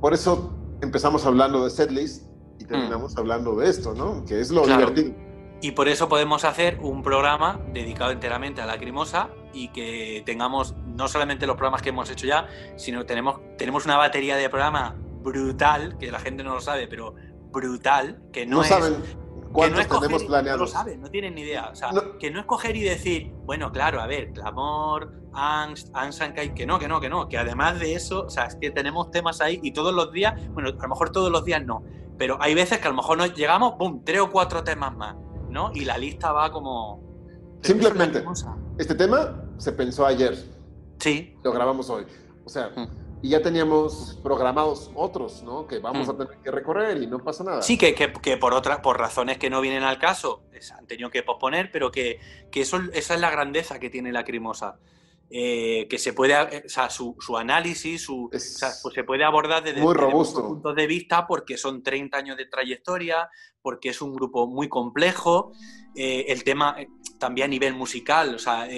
por eso empezamos hablando de setlist y terminamos hablando de esto, ¿no? Que es lo divertido. Y por eso podemos hacer un programa dedicado enteramente a Lacrimosa y que tengamos no solamente los programas que hemos hecho ya, sino que tenemos, tenemos una batería de programa brutal, que la gente no lo sabe, pero brutal, que no, es... Saben ¿Cuántos no tenemos planeados? No lo saben, no tienen ni idea. O sea, que no es coger y decir, bueno, claro, a ver, clamor, angst, ansankai, que no, que no, que no. Que además de eso, o sea, es que tenemos temas ahí y todos los días, bueno, a lo mejor todos los días no, pero hay veces que a lo mejor nos llegamos, ¡pum!, tres o cuatro temas más, ¿no? Y la lista va como. Simplemente, este tema se pensó ayer. Sí. Lo grabamos hoy. O sea. Mm y ya teníamos programados otros, ¿no? Que vamos a mm. tener que recorrer y no pasa nada. Sí, que, que, por otras, por razones que no vienen al caso, han tenido que posponer, pero que, que eso, esa es la grandeza que tiene la Crimosa. Eh, que se puede, eh, o sea, su, su análisis, su, o sea, pues se puede abordar desde, muy robusto. puntos de vista porque son 30 años de trayectoria, porque es un grupo muy complejo, eh, el tema también a nivel musical, o sea,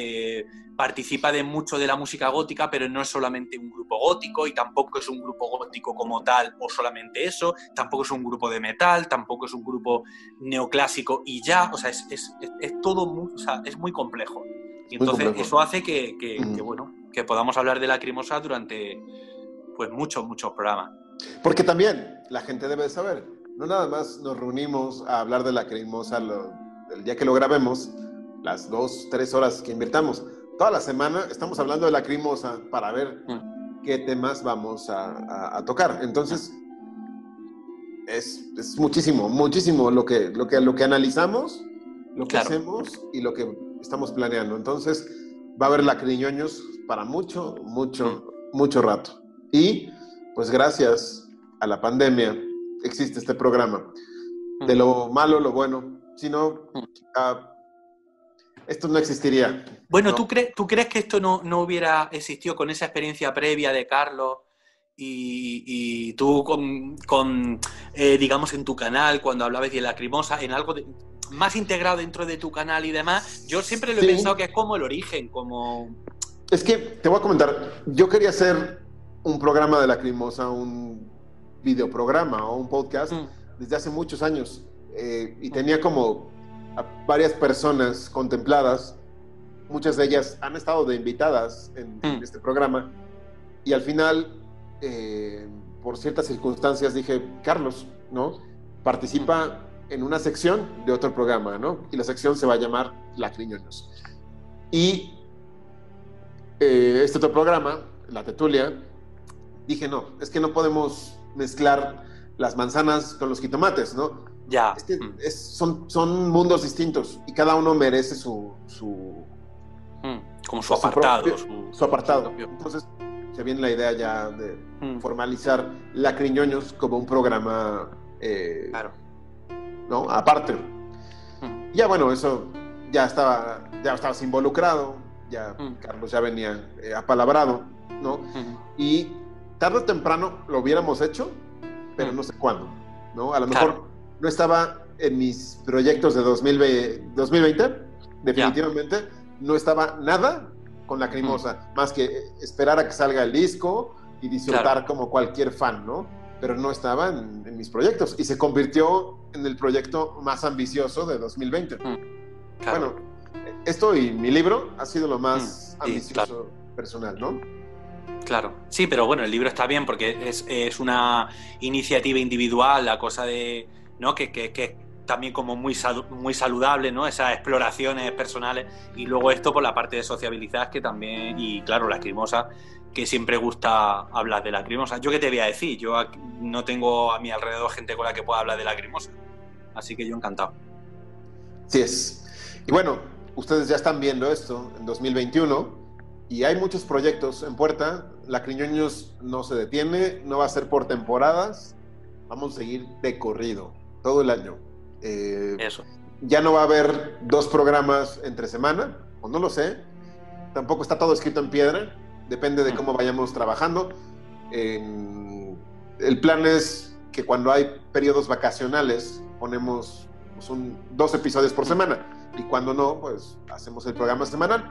participa de mucho de la música gótica, pero no es solamente un grupo gótico y tampoco es un grupo gótico como tal o solamente eso, tampoco es un grupo de metal, tampoco es un grupo neoclásico y ya, o sea, es, es, es todo muy, o sea, es muy complejo. Y entonces eso hace que, que, bueno, que podamos hablar de la Lacrimosa durante pues muchos, muchos programas. Porque también la gente debe saber, no nada más nos reunimos a hablar de la Lacrimosa el día que lo grabemos, las dos, tres horas que invirtamos toda la semana estamos hablando de la Lacrimosa para ver mm. qué temas vamos a, tocar. Entonces, es, muchísimo, muchísimo lo que, lo que, lo que analizamos, lo que hacemos y lo que estamos planeando. Entonces, va a haber lacriñoños para mucho, mucho, mucho rato. Y, pues gracias a la pandemia, existe este programa. De lo malo, lo bueno. Si no, esto no existiría. Bueno, ¿tú, crees, ¿tú crees que esto no, no, hubiera existido con esa experiencia previa de Carlos y, tú con, eh, digamos, en tu canal, cuando hablabas de lacrimosa, en algo más integrado dentro de tu canal y demás, yo siempre lo he pensado que es como el origen, como... Es que te voy a comentar, yo quería hacer un programa de lacrimosa, un videoprograma o un podcast mm. desde hace muchos años eh, y tenía como varias personas contempladas, muchas de ellas han estado de invitadas en mm. este programa y al final eh, por ciertas circunstancias, dije, Carlos, ¿no? Participa en una sección de otro programa, ¿no? Y la sección se va a llamar Lacriñoños. Y eh, este otro programa, La Tetulia, dije, no, es que no podemos mezclar las manzanas con los jitomates, ¿no? Ya. Es son, son mundos distintos y cada uno merece su... su como su apartado. Su, apartado. Entonces, se viene la idea ya de mm. formalizar la Criñoños como un programa eh, claro. ¿No? aparte. Mm. Ya bueno, eso ya estaba, ya estabas involucrado, ya mm. Carlos ya venía eh, apalabrado, ¿no? Y tarde o temprano lo hubiéramos hecho, pero no sé cuándo, ¿no? A lo mejor no estaba en mis proyectos de 2020, definitivamente, no estaba nada con la cremosa, más que esperar a que salga el disco y disfrutar como cualquier fan, ¿no? Pero no estaba en, mis proyectos y se convirtió en el proyecto más ambicioso de 2020. Mm, bueno, esto y mi libro ha sido lo más mm, ambicioso personal, ¿no? Claro, sí, pero bueno, el libro está bien porque es, es una iniciativa individual, la cosa de, ¿no? Que, que, que también como muy, muy saludable, ¿no? Esas exploraciones personales y luego esto por la parte de sociabilizar que también, y claro, la lacrimosa, que siempre gusta hablar de lacrimosa. Yo qué te voy a decir, yo no tengo a mi alrededor gente con la que pueda hablar de lacrimosa, así que yo encantado. Sí es. Y bueno, ustedes ya están viendo esto en 2021 y hay muchos proyectos en puerta. Lacriñoños no se detiene, no va a ser por temporadas, vamos a seguir de corrido todo el año. Eh, Eso. Ya no va a haber dos programas entre semana, o no lo sé. Tampoco está todo escrito en piedra, depende de cómo vayamos trabajando. el plan es que cuando hay periodos vacacionales ponemos pues, dos episodios por semana y cuando no, pues hacemos el programa semanal.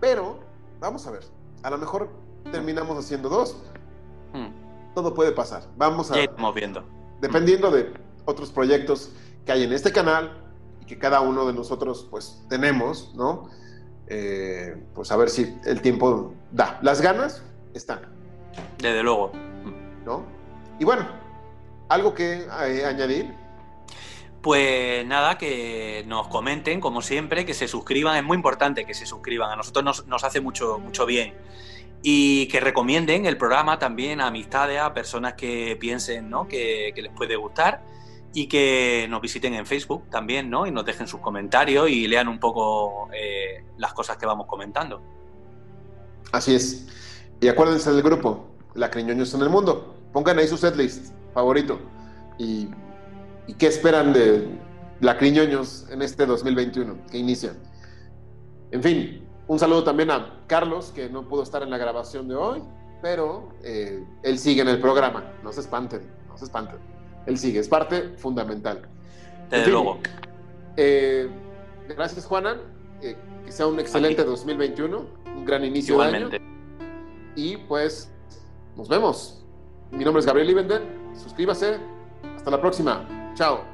Pero vamos a ver, a lo mejor terminamos haciendo dos. Todo puede pasar. Vamos a. viendo. Dependiendo de otros proyectos que hay en este canal y que cada uno de nosotros pues tenemos, ¿no? Eh, pues a ver si el tiempo da. Las ganas están. Desde luego. ¿No? Y bueno, ¿algo que eh, añadir? Pues nada, que nos comenten, como siempre, que se suscriban, es muy importante que se suscriban, a nosotros nos, hace mucho, mucho bien. Y que recomienden el programa también a amistades, a personas que piensen ¿no? que, que les puede gustar y que nos visiten en Facebook también, ¿no? Y nos dejen sus comentarios y lean un poco eh, las cosas que vamos comentando. Así es. Y acuérdense del grupo, La Criñoños en el Mundo. Pongan ahí su setlist favorito. Y, y qué esperan de La Criñoños en este 2021 que inicia. En fin, un saludo también a Carlos, que no pudo estar en la grabación de hoy, pero eh, él sigue en el programa. No se espanten, no se espanten él sigue, es parte fundamental. Desde luego. Eh, gracias, Juana. Eh, que sea un excelente 2021, un gran inicio de año. Y pues, nos vemos. Mi nombre es Gabriel Ibender. Suscríbase. Hasta la próxima. Chao.